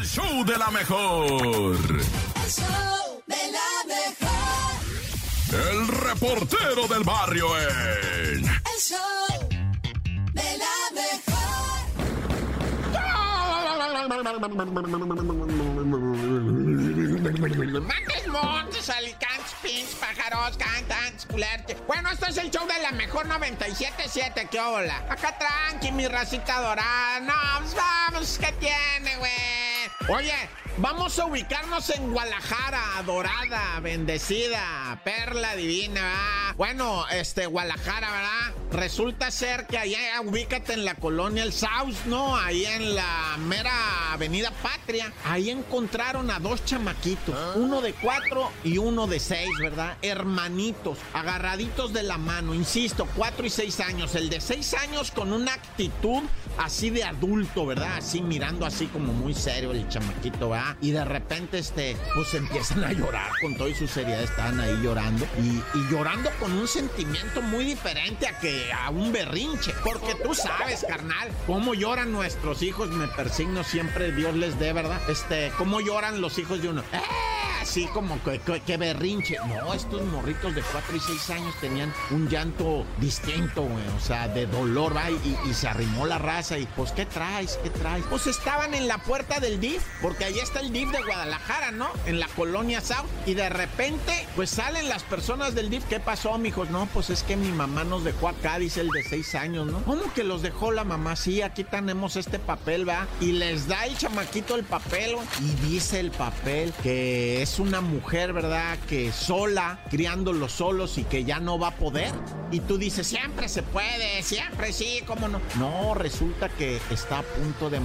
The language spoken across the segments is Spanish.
El show de la mejor. El show de la mejor. El reportero del barrio en. El show de la Montes, montes, alicantes, pins, pájaros, cantantes, culerte. Bueno, esto es el show de la mejor 97.7, ¿qué hola? Acá tranqui, mi racita dorada. No, pues vamos, ¿qué tiene, güey? Oye, vamos a ubicarnos en Guadalajara, dorada, bendecida, perla divina, ¿verdad? Bueno, este, Guadalajara, ¿verdad? Resulta ser que allá, ubícate en la colonia El South, ¿no? Ahí en la mera avenida Patria. Ahí encontraron a dos chamaquitos, uno de cuatro y uno de seis, ¿verdad? Hermanitos, agarraditos de la mano, insisto, cuatro y seis años. El de seis años con una actitud así de adulto, ¿verdad? Así mirando así como muy serio el chamaquito, ¿verdad? Y de repente, este, pues empiezan a llorar con toda su seriedad, estaban ahí llorando y, y llorando con un sentimiento muy diferente a que a un berrinche. Porque tú sabes, carnal, cómo lloran nuestros hijos, me persigno siempre, Dios les dé, ¿verdad? Este, cómo lloran los hijos de uno. ¡Eh! Así como que, que- berrinche. No, estos morritos de 4 y 6 años tenían un llanto distinto. O sea, de dolor, va. Y, y se arrimó la raza. Y pues, ¿qué traes? ¿Qué traes? Pues estaban en la puerta del DIF, porque ahí está el DIF de Guadalajara, ¿no? En la colonia South. Y de repente, pues salen las personas del DIF. ¿Qué pasó, mijos? No, pues es que mi mamá nos dejó acá, dice el de 6 años, ¿no? ¿Cómo que los dejó la mamá? Sí, aquí tenemos este papel, va. Y les da el chamaquito el papel, güey, Y dice el papel que es una mujer, ¿verdad? Que sola, criándolos solos y que ya no va a poder. Y tú dices, siempre se puede, siempre sí, ¿cómo no? No, resulta que está a punto de,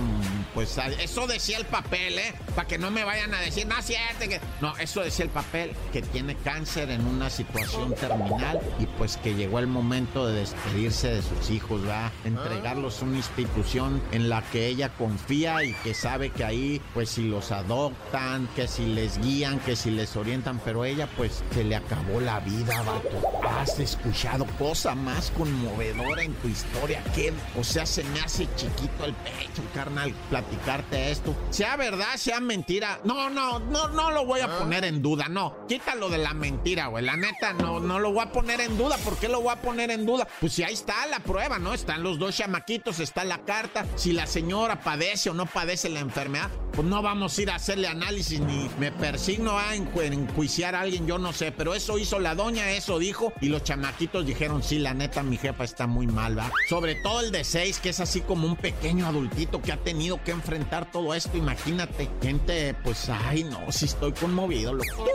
pues, eso decía el papel, ¿eh? Para que no me vayan a decir, no, es cierto que... No, eso decía el papel, que tiene cáncer en una situación terminal y pues que llegó el momento de despedirse de sus hijos, ¿verdad? Entregarlos a una institución en la que ella confía y que sabe que ahí, pues, si los adoptan, que si les guían, que si les orientan, pero ella, pues, se le acabó la vida, vato. Has escuchado cosa más conmovedora en tu historia que, o sea, se me hace chiquito el pecho, carnal, platicarte esto. Sea verdad, sea mentira. No, no, no, no lo voy a poner en duda, no. Quítalo de la mentira, güey. La neta, no, no lo voy a poner en duda. ¿Por qué lo voy a poner en duda? Pues si ahí está la prueba, ¿no? Están los dos chamaquitos, está la carta. Si la señora padece o no padece la enfermedad, pues no vamos a ir a hacerle análisis ni me persigno a enju- enjuiciar a alguien, yo no sé. Pero eso hizo la doña, eso dijo. Y los chamaquitos dijeron, sí, la neta, mi jefa está muy mal, ¿va? Sobre todo el de seis, que es así como un pequeño adultito que ha tenido que enfrentar todo esto. Imagínate, gente, pues, ay, no, si estoy conmovido, loco.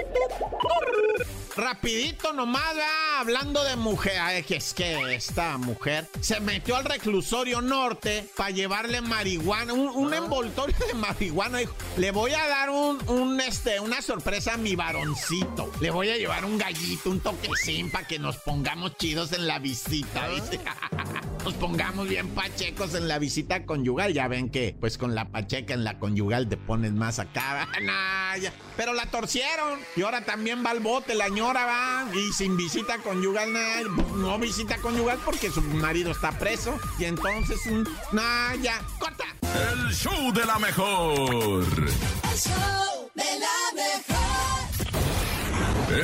Rapidito nomás, hablando de mujer, ay, es que esta mujer se metió al reclusorio norte para llevarle marihuana, un, un envoltorio de marihuana. Dijo, le voy a dar un, un, este, una sorpresa a mi varoncito. Le voy a llevar un gallito, un toquecín para que nos pongamos chidos en la visita, dice. Nos pongamos bien pachecos en la visita conyugal. Ya ven que, pues con la pacheca en la conyugal te pones más acá. Nah, ya. Pero la torcieron. Y ahora también va al bote, la ñora va. Y sin visita conyugal, nah, no visita conyugal porque su marido está preso. Y entonces, mm, nah, ya, corta. El show de la mejor. El show de la mejor.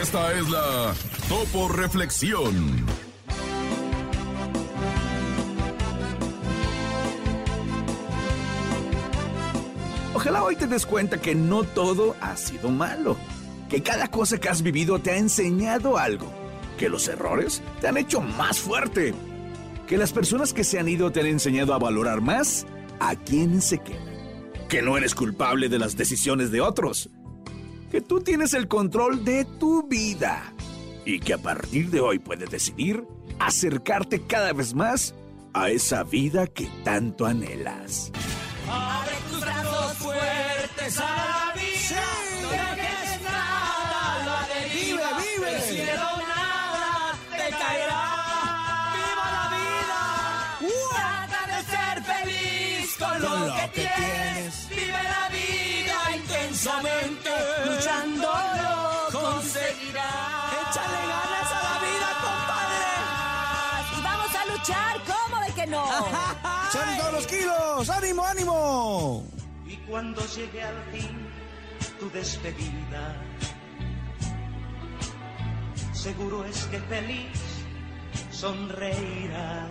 Esta es la Topo Reflexión. Ojalá hoy te des cuenta que no todo ha sido malo, que cada cosa que has vivido te ha enseñado algo, que los errores te han hecho más fuerte, que las personas que se han ido te han enseñado a valorar más a quienes se quedan, que no eres culpable de las decisiones de otros, que tú tienes el control de tu vida y que a partir de hoy puedes decidir acercarte cada vez más a esa vida que tanto anhelas. Abre tus brazos fuertes a la vida. Lo, que, tienes. Vive la vida intensamente. Luchando lo conseguirás. Échale ganas a la vida, compadre. Y vamos a luchar, ¿cómo de que no? ¡Salen todos los kilos! ¡Ánimo, ánimo! Y cuando llegue al fin tu despedida. Seguro es que feliz sonreirás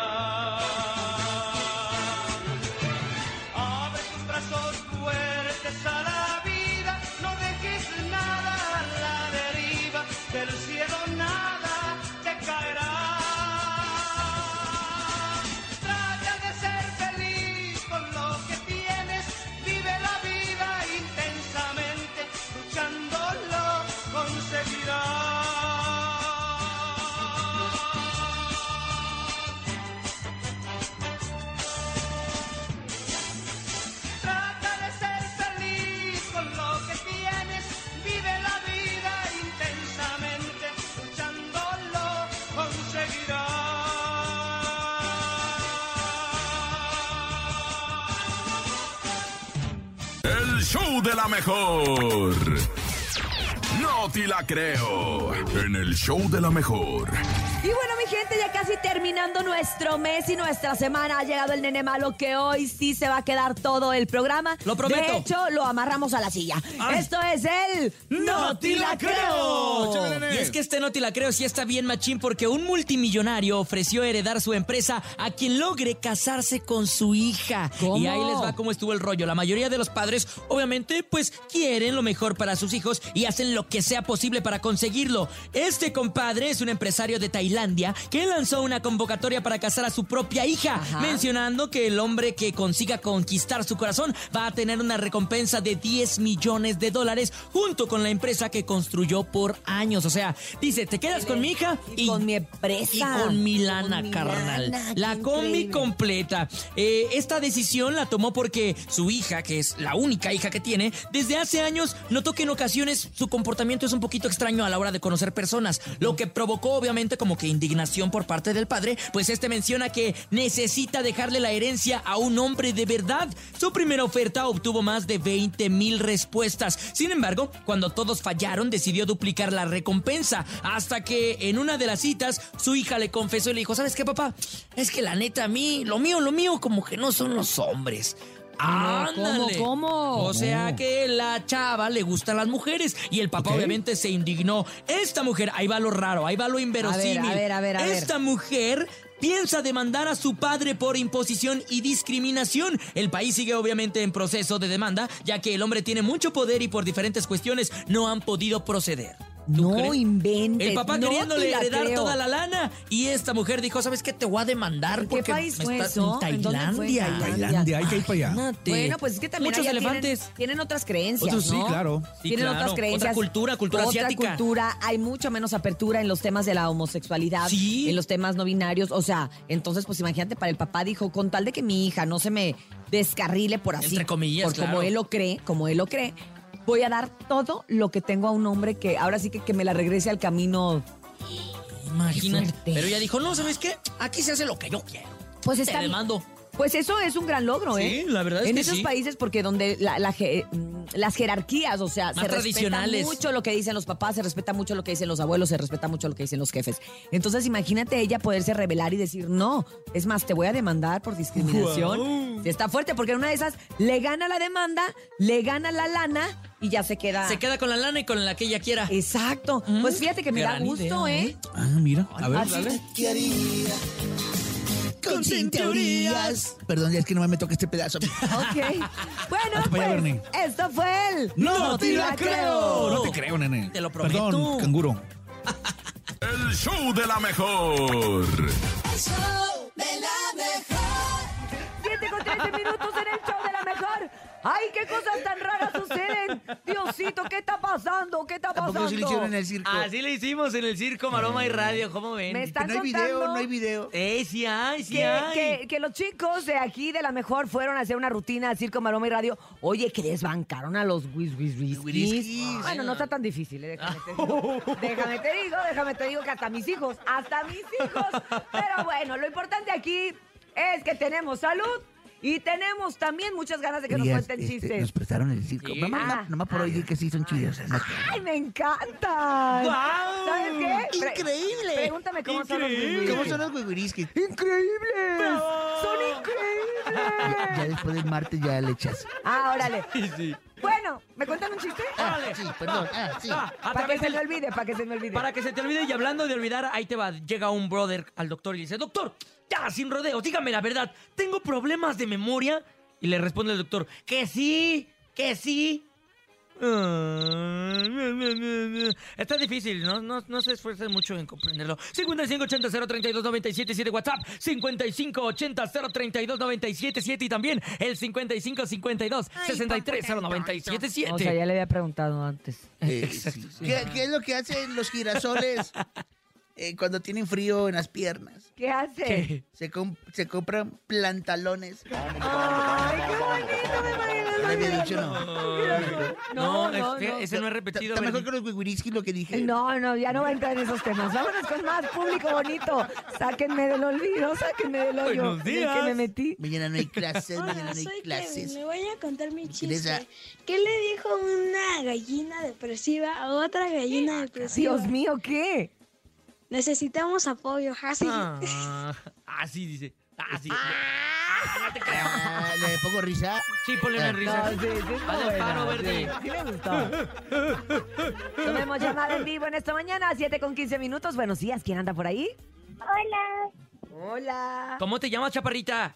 El show de la mejor. No te la creo. En el show de la mejor. Y bueno, mi gente, ya casi terminando nuestro mes y nuestra semana ha llegado el nene malo que hoy sí se va a quedar todo el programa. Lo prometo. De hecho, lo amarramos a la silla. Ay. Esto es el ¡No te la creo! Y es que este no te la creo sí está bien machín porque un multimillonario ofreció heredar su empresa a quien logre casarse con su hija. ¿Cómo? Y ahí les va cómo estuvo el rollo. La mayoría de los padres, obviamente, pues quieren lo mejor para sus hijos y hacen lo que sea posible para conseguirlo. Este compadre es un empresario de Tailandia que lanzó una convocatoria para casar a su propia hija, Ajá. mencionando que el hombre que consiga conquistar su corazón va a tener una recompensa de 10 millones de dólares junto con la empresa que construyó por años. O sea, dice, te quedas con mi hija Y con mi empresa. y con mi lana, Con mi carnal. lana, La combi increíble. completa. Eh, esta decisión la tomó porque su hija, que es la única hija que tiene, desde hace años notó que en ocasiones su comportamiento es un poquito extraño a la hora de conocer personas, lo que provocó obviamente como que indignación por parte del padre, pues este menciona que necesita dejarle la herencia a un hombre de verdad. Su primera oferta obtuvo más de 20 mil respuestas. Sin embargo, cuando todos fallaron, decidió duplicar la recompensa, hasta que en una de las citas su hija le confesó y le dijo, ¿sabes qué, papá? Es que la neta a mí, lo mío, lo mío, como que no son los hombres. Ándale. ¿cómo, cómo? O sea que la chava le gustan las mujeres y el papá obviamente se indignó. Esta mujer, ahí va lo raro, ahí va lo inverosímil. A ver, a ver, a ver, a ver. Esta mujer piensa demandar a su padre por imposición y discriminación. El país sigue obviamente en proceso de demanda, ya que el hombre tiene mucho poder y por diferentes cuestiones no han podido proceder. ¿Tú No crees? inventes. El papá no queriéndole heredar creo. toda la lana y esta mujer dijo, ¿sabes qué? Te voy a demandar ¿En qué porque país me fue estás eso? en. Tailandia. En Tailandia, hay que ir para allá. Bueno, pues es que también Muchos allá elefantes. Tienen, tienen otras creencias, Otros sí, claro. Sí, tienen claro. otras creencias. Otra cultura, cultura otra asiática. cultura. Hay mucho menos apertura en los temas de la homosexualidad, Sí. en los temas no binarios. O sea, entonces, pues imagínate, para el papá dijo, con tal de que mi hija no se me descarrile por así, Entre comillas, por como él lo cree, como él lo cree, voy a dar todo lo que tengo a un hombre que ahora sí que, que me la regrese al camino. Imagínate. Pero ella dijo, no, ¿sabes qué? Aquí se hace lo que yo quiero. Pues Te está bien. demando. Pues eso es un gran logro, Sí, ¿eh? la verdad es en que esos sí. países, porque donde la- la je- mm, las jerarquías, o sea, Más se respeta mucho lo que dicen los papás, se respeta mucho lo que dicen los abuelos, se respeta mucho lo que dicen los jefes. Entonces, imagínate ella poderse rebelar y decir, no, es más, te voy a demandar por discriminación. Sí, Está fuerte, porque en una de esas le gana la demanda, le gana la lana y ya se queda. Se queda con la lana y con la que ella quiera. Exacto. Mm, Pues fíjate que me da gusto, idea, ¿eh? ¿eh? Ah, mira. A ver, Así- dale. Con sin teorías. Perdón, es que no me toca este pedazo. Ok. Bueno, Hasta allá, pues, Bernie. esto fue el... ¡No te la creo! No te creo, nene. Te lo prometo. Perdón, canguro. El show de la mejor. El show de la mejor. 7 con 13 minutos en el show de la mejor. ¡Ay, qué cosas tan raras suceden! Diosito, ¿qué está pasando? ¿Qué está pasando? circo? Así le hicimos en el circo, maroma y radio, ¿cómo ven? Me están no hay contando video, no hay video. Eh, sí hay, sí que, hay. que- que los chicos de aquí de la mejor fueron a hacer una rutina al Circo Maroma y Radio. Oye, que desbancaron a los Whis Whis Whis. Bueno, no está tan difícil, ¿eh? déjame te digo. Déjame te digo, déjame te digo que hasta mis hijos, hasta mis hijos. Pero bueno, lo importante aquí es que tenemos salud Y tenemos también muchas ganas de que nos cuenten este, chistes. nos prestaron el circo. Sí. Nomás, Ah. nomás- nomás por oír que sí son chidos. ¡Ay, me encantan! ¡Guau! ¿Sabes qué? Pre- ¡Increíble! Pregúntame cómo son los. ¿Cómo son los? ¡Increíbles! ¡Son Ya, ya increíbles! después del martes ya le echas. Ah, órale. Sí. Bueno, ¿me cuentan un chiste? Órale. Sí, perdón. Ah, sí. Ah, a Para que través se del- me olvide, para que se me olvide. Para que se te olvide y hablando de olvidar, ahí te va. Llega un brother al doctor y le dice, doctor, ya, sin rodeos, dígame la verdad, ¿tengo problemas de memoria? Y le responde el doctor, que sí, que sí. Ah, Está difícil, ¿no? No, no se esfuercen mucho en comprenderlo. 5580-032-977 WhatsApp, 5580-032-977 y también el 5552-630977. O sea, ya le había preguntado antes. Eh, sí. ¿Qué, qué es lo que hacen los girasoles eh, cuando tienen frío en las piernas? ¿Qué hace? ¿Qué? Se, com- se compran plantalones. ¡Ay, qué bonito! Me imagino ¿No había dicho no? No, no, es- no. ese no es repetido. Está mejor que los guigurisquis lo que dije. No, no, ya no va a entrar en esos temas. Vámonos con más público bonito. Sáquenme del olvido, sáquenme del hoyo Buenos en el que días. me metí. Mañana no hay clases, mañana Hola, no hay soy clases. Le voy a contar mi Teresa. chiste. ¿Qué le dijo una gallina depresiva a otra gallina depresiva? Dios mío, ¿qué? Necesitamos apoyo, así. Ah, así dice. Así. Ah, le pongo risa. Sí, ponle una Ah. risa. No, sí, sí, Haz el paro, Bernie. sí, sí me gustó. Tomemos llamada en vivo en esta mañana, 7 con 15 minutos. Buenos días, ¿quién anda por ahí? Hola, Hola. ¿Cómo te llamas, chaparrita?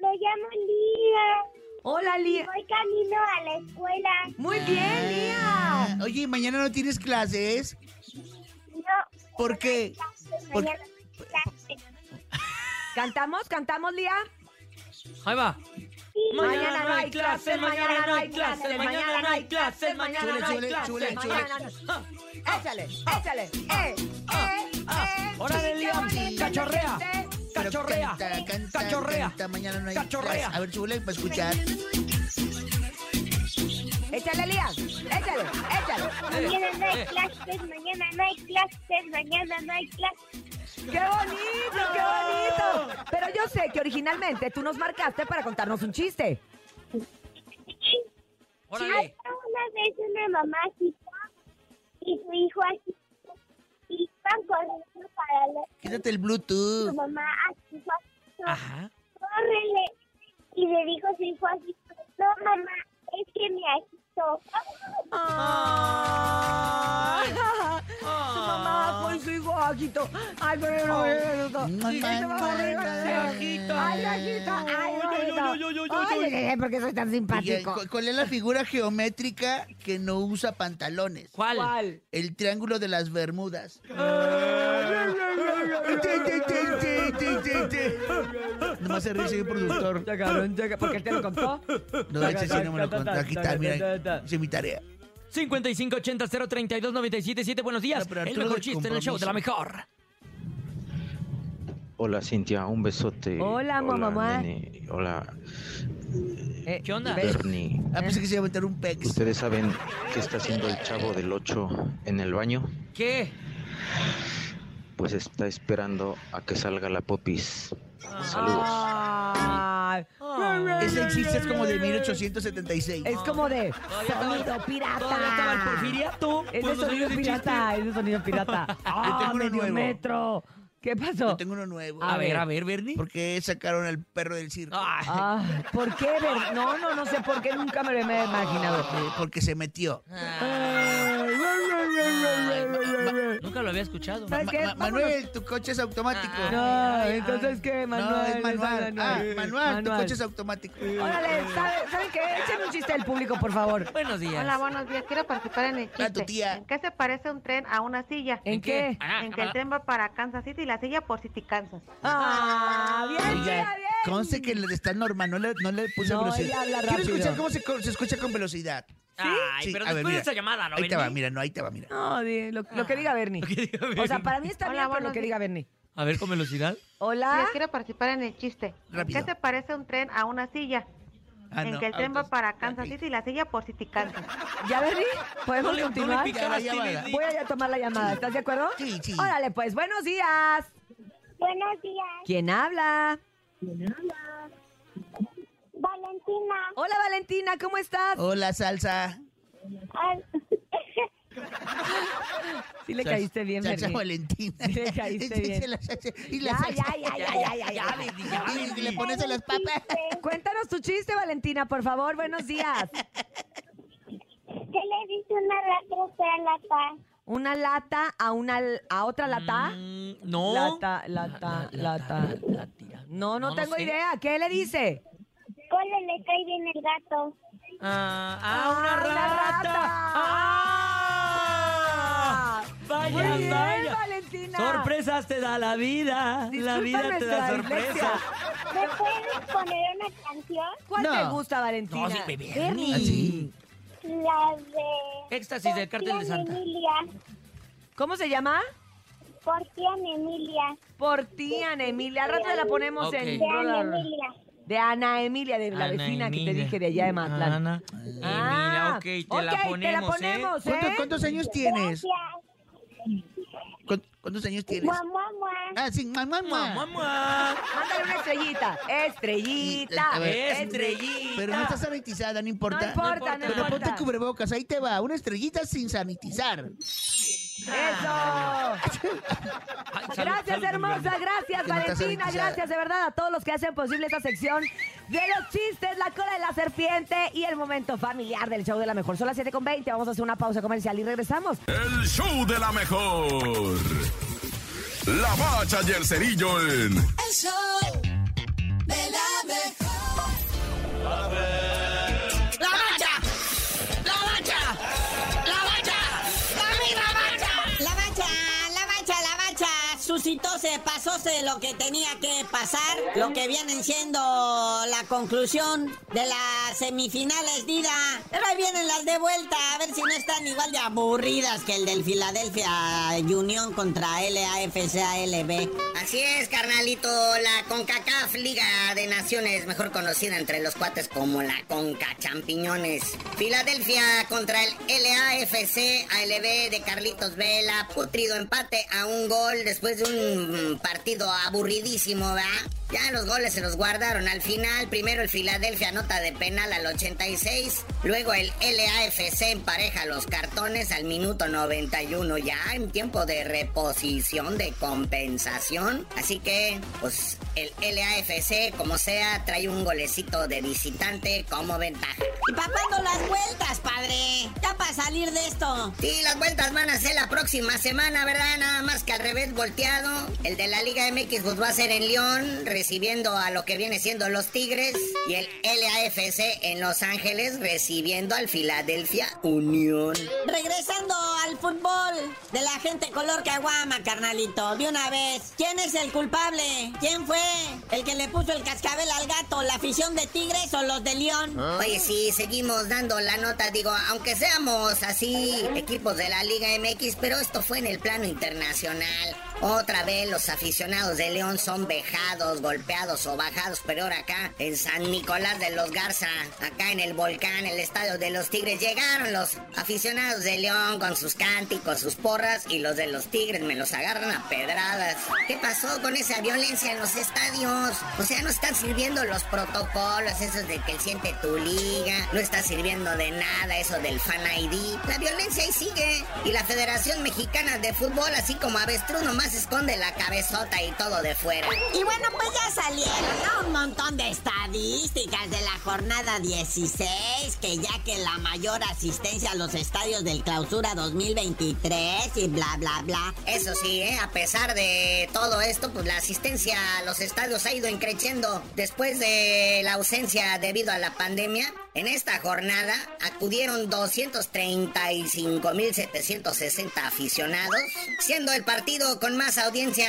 me llamo Lía. Hola, Lía. Voy camino a la escuela. Muy bien, Lía. Ah, Oye, ¿mañana no tienes clases? No, ¿Por qué? Por- mañana no hay clases. ¿Cantamos? ¿Cantamos, Lía? Ahí va. Mañana no hay clases, mañana no hay clases, mañana no hay clases, mañana no hay Chule, clases, chule, chule, mañana no- Échale, échale. Eh, eh, eh. Lía. qué bonito Cachorrea. Cachorrea. Cachorrea. canta, mañana no hay Cachorrea. clases. A ver, chule, para escuchar. Échale, Lía. Échale, échale. Mañana no hay clases, mañana no hay clases, mañana no hay clases. ¡Qué bonito, qué bonito! Pero yo sé que originalmente tú nos marcaste para contarnos un chiste. Órale. Una vez una mamá agita y su hijo agita y iban corriendo para la Quítate el su Bluetooth. mamá agitó, Ajá. córrele. Y le dijo a su hijo así, no mamá, es que me Ay, Su mamá con su hijo. Ay, pero no me gusta. Ay, ¿por qué soy tan simpático? ¿cu- ¿Cuál es la figura geométrica que no usa pantalones? ¿Cuál? ¿Cuál? El triángulo de las Bermudas. Nomás se ríe el productor. Llegaron, llegaron. ¿Por qué te lo contó? No, ese sí no me lo contó. Aquí está, mira. Hice mi tarea. 5580-032-977. Buenos días. El mejor chiste en el show de la mejor. Hola Cintia, un besote. Hola, mamá. nene. Hola Eh, ¿Qué onda? Bernie. Ah, pensé que se iba a meter un pex. ¿Ustedes saben qué está haciendo el chavo del 8 en el baño? ¿Qué? Pues está esperando a que salga la popis. Saludos. Ay. Ese chiste es como de 1876. Es como de sonido pirata. Todavía estaba el porfiriato. Es de sonido pirata, es de sonido pirata. Yo Ah, tengo uno medio nuevo. metro. ¿Qué pasó? Yo tengo uno nuevo. A ver, a ver, Bernie. ¿Por qué sacaron al perro del circo? Ay, Ah, ¿Por qué? Ver? No, no, no sé por qué nunca me lo he imaginado. Eh, Porque se metió. Nunca lo había escuchado. ¿Sabes qué? Ma- Manuel, tu coche es automático. No, entonces ¿qué, Manuel? No, es manual. No, Ah, manual, tu coche es automático. Órale, ¿sabe- ¿saben qué? Échenme un chiste del público, por favor. Buenos días. Hola, buenos días. Quiero participar en el Ah, tu chiste. tía. ¿En qué se parece un tren a una silla? ¿En qué? Ah, En que el ah, tren va para Kansas City y la silla por City, Kansas. Ah, bien, Oiga, tía, bien. conste que está normal, no le, no le puse No, velocidad. Quiero escuchar cómo se escucha con velocidad. Ay, Sí, pero a ver, después mira. de esa llamada, ¿no, Ahí te va, Bernie? mira, no, ahí te va, mira. No, di- lo, lo que diga Bernie. O sea, para mí está Hola, bien, pero lo buenos que días. diga Bernie. A ver, con velocidad. Hola. Quiero participar en el chiste. ¿En Rápido. qué se parece un tren a una silla? Ah, en no. que el tren va Entonces, para Kansas City y la silla por City, Kansas. ¿Ya, Bernie? ¿Podemos No le- no le continuar? picaste, Ya, ya, ya. Bernie. Voy a ya tomar la llamada. ¿Estás de acuerdo? Sí, sí. Órale, pues, buenos días. Buenos días. ¿Quién habla? Valentina. Hola Valentina, ¿cómo estás? Hola, salsa. Ay, Sí le caíste bien, Salsa Ferni. Valentina. Sí le caíste bien. La- y la Ya, ya, ya, ya, ya, ya, ya, Bendy, ya, Y le pones en las papas. Cuéntanos tu chiste, Valentina, por favor. Buenos días. ¿Qué le dice una rata a otra lata? Una lata a una a otra lata. Mm, no. Lata, lata, lata. La. No, no, No, no tengo sé. idea. ¿Qué le dice? ¿Cómo le cae bien el gato? Ah, ah, Ah, una rata. rata. Ah, vaya, Muy bien, vaya. Valentina. Sorpresas te da la vida. la Disculpa vida te da sorpresas. ¿Me puedes poner una canción? ¿Cuál No. te gusta, Valentina? No, sí, bebé. Bernie. Ah, sí. La de... Éxtasis del cártel de Santa. Emilia. ¿Cómo se llama? Por ti, Ana Emilia. Por ti, Ana Emilia. Al rato la ponemos Ok. en Roller. Emilia. De Ana Emilia, de la Ana vecina que te dije de allá de Matlán. Ana Emilia, ok, te la ok, ponemos, te la ¿eh? ponemos, ¿eh? ¿Cuántos, cuántos años tienes? ¿Cuántos, cuántos años tienes? Ah, sí, mamá, mamá. Mándale una estrellita. Estrellita. Ver. Estrellita. Pero no está sanitizada, no importa. No importa, no importa. Pero ponte importa. cubrebocas, ahí te va. Una estrellita sin sanitizar. ¡Eso! Ay, salud, Gracias, salud, hermosa. Gracias, Valentina. Gracias, de verdad, a todos los que hacen posible esta sección de los chistes, la cola de la serpiente y el momento familiar del show de la mejor. Son las 7 con 20. Vamos a hacer una pausa comercial y regresamos. El show de la mejor. La bacha y el cerillo en El show de la mejor. Pasóse de lo que tenía que pasar. Lo que vienen siendo la conclusión de las semifinales, Dida. Pero ahí vienen las de vuelta. A ver si no están igual de aburridas que el del Philadelphia Union contra LAFC-ALB. Así es, carnalito, la CONCACAF Liga de Naciones, mejor conocida entre los cuates como la CONCA Champiñones. Filadelfia contra el LAFC ALB de Carlitos Vela, putrido empate a un gol después de un mm, partido aburridísimo, ¿verdad? Ya los goles se los guardaron al final. Primero el Filadelfia anota de penal al 86. Luego el LAFC empareja los cartones al minuto 91. Ya en tiempo de reposición, de compensación. Así que, pues, el LAFC, como sea, trae un golecito de visitante como ventaja. Y papando las vueltas, padre. Ya para salir de esto. Sí, las vueltas van a ser la próxima semana, ¿verdad? Nada más que al revés volteado. El de la Liga MX pues, va a ser en León, recibiendo a lo que viene siendo los Tigres. Y el LAFC en Los Ángeles, recibiendo al Philadelphia Unión. Regresando al fútbol de la gente color caguama, carnalito, de una vez. ¿Quién es el culpable? ¿Quién fue el que le puso el cascabel al gato? ¿La afición de Tigres o los de León? Oye, sí, seguimos dando la nota, digo, aunque seamos así equipos de la Liga MX, pero esto fue en el plano internacional. Otra vez los aficionados de León son vejados, golpeados o bajados, pero ahora acá en San Nicolás de los Garza, acá en el volcán, el estadio de los Tigres, llegaron los aficionados de León con sus cánticos, sus porras y los de los Tigres me los agarran a pedradas. ¿Qué pasó con esa violencia en los estadios? O sea, no están sirviendo los protocolos, esos de que el siente tu liga, no está sirviendo de nada eso del fan ID. La violencia ahí sigue y la Federación Mexicana de Fútbol, así como avestruz, nomás esconde la cabezota y todo de fuera. Y bueno, pues ya salieron, ¿no? Un montón de estadísticas de la jornada 16, que ya que la mayor asistencia a los estadios del clausura 2023 y bla, bla, bla. Eso sí, ¿eh? a pesar de todo esto, pues la asistencia a los estadios ha ido increciendo después de la ausencia debido a la pandemia. En esta jornada acudieron 235.760 aficionados, siendo el partido con más audiencia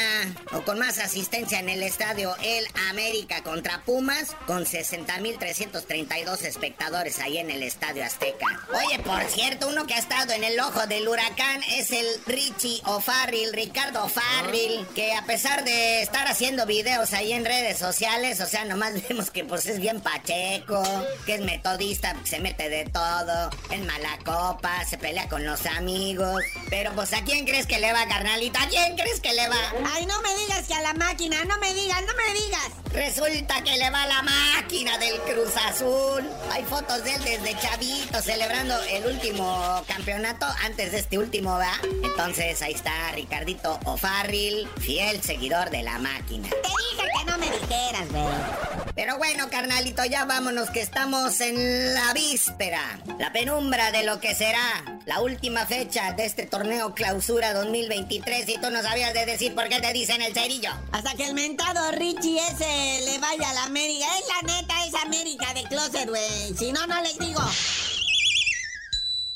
o con más asistencia en el estadio El América contra Pumas, con 60.332 espectadores ahí en el estadio Azteca. Oye, por cierto, uno que ha estado en el ojo del huracán es el Richie O'Farrill, Ricardo O'Farrill, que a pesar de estar haciendo videos ahí en redes sociales, o sea, nomás vemos que pues es bien pacheco, que es metódico modista, se mete de todo, en mala copa, se pelea con los amigos. Pero pues, ¿a quién crees que le va, carnalito? ¿A quién crees que le va? Ay, no me digas que a la máquina, no me digas, no me digas. Resulta que le va la máquina del Cruz Azul. Hay fotos de él desde chavito celebrando el último campeonato antes de este último, ¿va? Entonces ahí está Ricardito O'Farrill, fiel seguidor de la máquina. Te dije que no me dijeras, güey. Pero bueno, carnalito, ya vámonos que estamos en la víspera, la penumbra de lo que será la última fecha de este torneo clausura 2023 y tú no sabías de decir por qué te dicen el cerillo. Hasta que el mentado Richie ese le vaya a la América. Es la neta, es América de closet, güey. Si no, no les digo.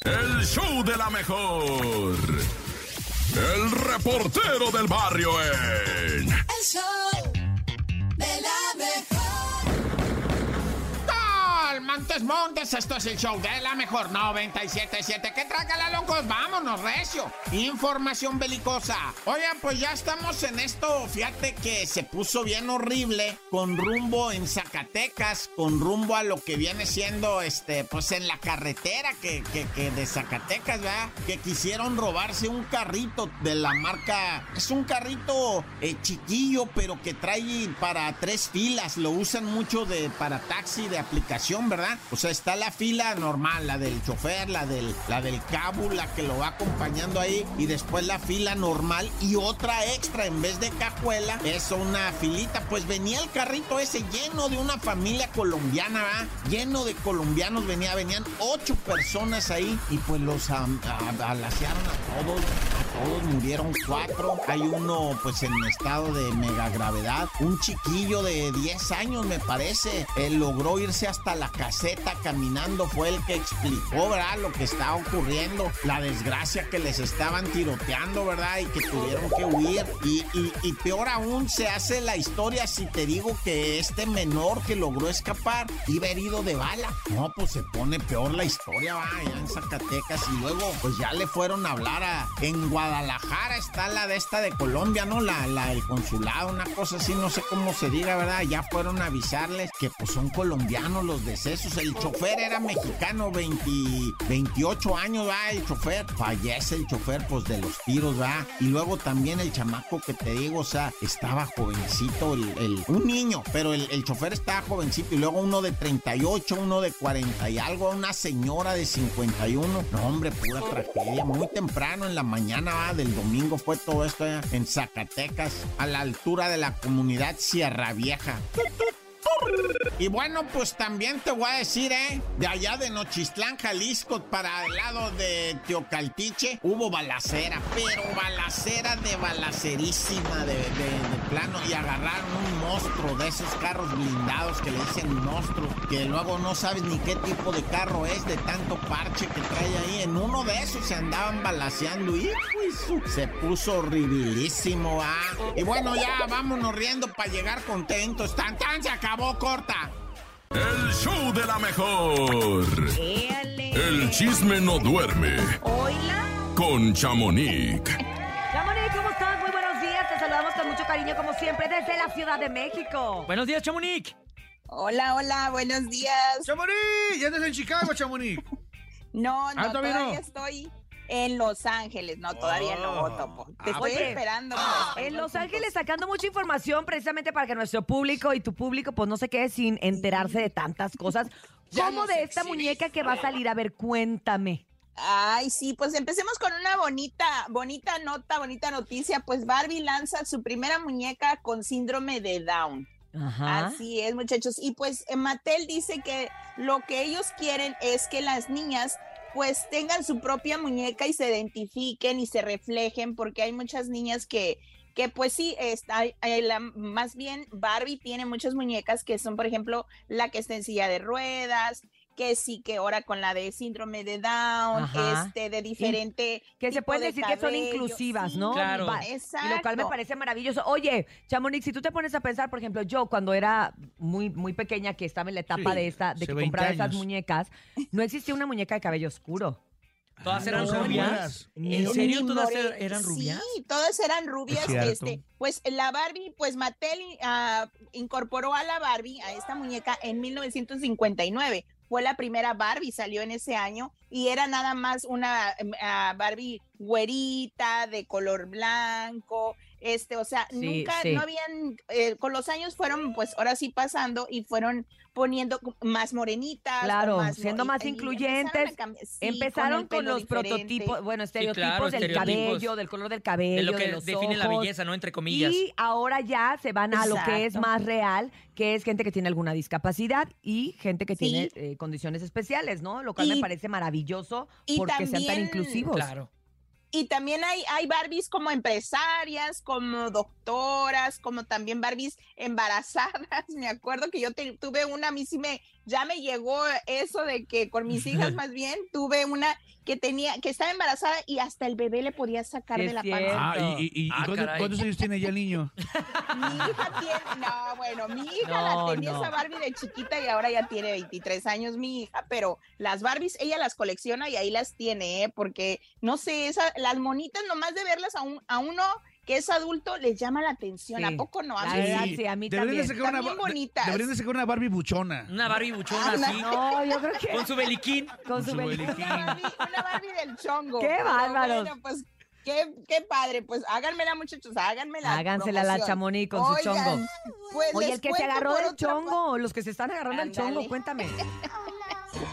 El show de la mejor. El reportero del barrio en. El show de la Montes, Montes, esto es el show de la mejor 977. ¿Qué trágala, locos? Vámonos, recio. Información belicosa. Oigan, pues ya estamos en esto. Fíjate que se puso bien horrible con rumbo en Zacatecas, con rumbo a lo que viene siendo, este, pues en la carretera que de Zacatecas, ¿verdad? Que quisieron robarse un carrito de la marca. Es un carrito eh, chiquillo, pero que trae para tres filas. Lo usan mucho de, para taxi de aplicación, ¿verdad? O sea, está la fila normal, la del chofer, la del, la del cabo, la que lo va acompañando ahí, y después la fila normal y otra extra en vez de cajuela, es una filita. Pues venía el carrito ese lleno de una familia colombiana. Lleno de colombianos venía, venían ocho personas ahí y pues los am- a- a todos, a todos murieron cuatro. Hay uno pues en estado de mega gravedad, un chiquillo de 10 años me parece, él logró irse hasta la caseta caminando, fue el que explicó, ¿verdad? Lo que estaba ocurriendo, la desgracia que les estaban tiroteando, ¿verdad? Y que tuvieron que huir. Y, y- y peor aún se hace la historia si te digo que este menor que logró escapar iba herido de bala. No, pues se pone peor la historia, va, allá en Zacatecas. Y luego, pues ya le fueron a hablar a... En Guadalajara está la de esta de Colombia, ¿no? La, la del consulado, una cosa así, no sé cómo se diga, ¿verdad? Ya fueron a avisarles que pues son colombianos los decesos. El chofer era mexicano, 20, 28 años, va, el chofer. Fallece el chofer, pues de los tiros, va. Y luego también el chamaco que te digo, o sea, estaba jovencito, el, el- un niño, pero el, chofer estaba jovencito. Y luego uno de 38, uno de 40 y algo, una señora de 51. No, hombre, pura tragedia. Muy temprano en la mañana va, del domingo fue todo esto allá en Zacatecas, a la altura de la comunidad Sierra Vieja. Y bueno, pues también te voy a decir, ¿eh? De allá de Nochistlán, Jalisco, para el lado de Teocaltiche, hubo balacera, pero balacera de balacerísima, de, plano, y agarraron un monstruo de esos carros blindados que le dicen monstruos, que luego no sabes ni qué tipo de carro es, de tanto parche que trae ahí. En uno de esos se andaban balaceando y pues, se puso horribilísimo, ¿ah? Y bueno, ya vámonos riendo para llegar contentos. Tan, tan, se acabó, corta. El show de la mejor. El chisme no duerme. Hola. Con Chamonix. Chamonix, ¿cómo estás? Muy buenos días. Te saludamos con mucho cariño, como siempre, desde la Ciudad de México. Buenos días, Chamonix. Hola, hola, buenos días. ¡Chamonix! ¿Ya andas en Chicago, Chamonix? No, no, Ah, ¿todavía todavía no? estoy en Los Ángeles. No, todavía no, Topo. Te Ah, estoy oye, esperando. En Los Ángeles sacando mucha información precisamente para que nuestro público y tu público pues no se quede sin enterarse de tantas cosas. Nos de esta muñeca que va a salir. A ver, cuéntame. Ay, sí, pues empecemos con una bonita, bonita nota, bonita noticia. Pues Barbie lanza su primera muñeca con síndrome de Down. Ajá. Así es, muchachos. Y pues Mattel dice que lo que ellos quieren es que las niñas pues tengan su propia muñeca y se identifiquen y se reflejen, porque hay muchas niñas que, que pues sí, está, más bien Barbie tiene muchas muñecas que son, por ejemplo, la que está en silla de ruedas, que sí, que ahora con la de síndrome de Down, Ajá. este, de diferente. Que se puede de decir que son inclusivas, Sí, ¿no? Claro. Va- Y lo cual me Exacto. parece maravilloso. Oye, Chamonix, si tú te pones a pensar, por ejemplo, yo cuando era muy, muy pequeña, que estaba en la etapa Sí, de esta, de que 20 compraba esas años. muñecas, no existía una muñeca de cabello oscuro. ¿Todas Ah, eran no, rubias? ¿En serio Ni todas more- er- eran rubias? Sí, todas eran rubias. Este, pues la Barbie, pues Mattel ah, incorporó a la Barbie, a esta muñeca, en 1959. Fue la primera Barbie, salió en ese año y era nada más una ah, Barbie güerita de color blanco, este, o sea, Sí, nunca, sí. no habían, eh, con los años fueron, pues ahora sí pasando y fueron poniendo más morenitas. Claro, más siendo más y incluyentes. empezaron sí, con, los diferente. prototipos, bueno, estereotipos claro, del estereotipos. cabello, del color del cabello, De lo que los define la belleza, ¿no? Entre comillas. Y ahora ya se van a lo que es más real, que es gente que tiene alguna discapacidad y gente que Sí. tiene eh, condiciones especiales, ¿no? Lo cual me parece maravilloso y porque sean tan también- inclusivos. Claro. Y también hay, hay Barbies como empresarias, como doctoras, como también Barbies embarazadas. Me acuerdo que yo tuve una, a mí sí me, ya me llegó eso de que con mis hijas más bien, tuve una que tenía, que estaba embarazada y hasta el bebé le podía sacar Sí, de la panza. Ah, ¿y, y- y- y Ah, cuántos, años tiene ya el niño? Mi hija tiene, no, bueno, mi hija No, la tenía no. esa Barbie de chiquita y ahora ya tiene 23 años mi hija, pero las Barbies ella las colecciona y ahí las tiene, ¿eh? porque no sé, esa, las monitas nomás de verlas a, un, a uno que es adulto les llama la atención, Sí, ¿a poco no? A mí verdad, sí. sí, a mí Deberían de también. sacar una, Están bien ba- de- bonitas. deberían de sacar una Barbie buchona. Una Barbie buchona Ah, así. No, yo creo que Con su beliquín. con su su beliquín. beliquín. Una Barbie, una Barbie del chongo. ¡Qué Pero bárbaros! Bueno, pues qué, qué padre, pues háganmela muchachos, háganmela. Hágansela a la promoción. Chamonix con su chongo. Pues Oye, el que se agarró del chongo, los que se están agarrando del chongo, cuéntame.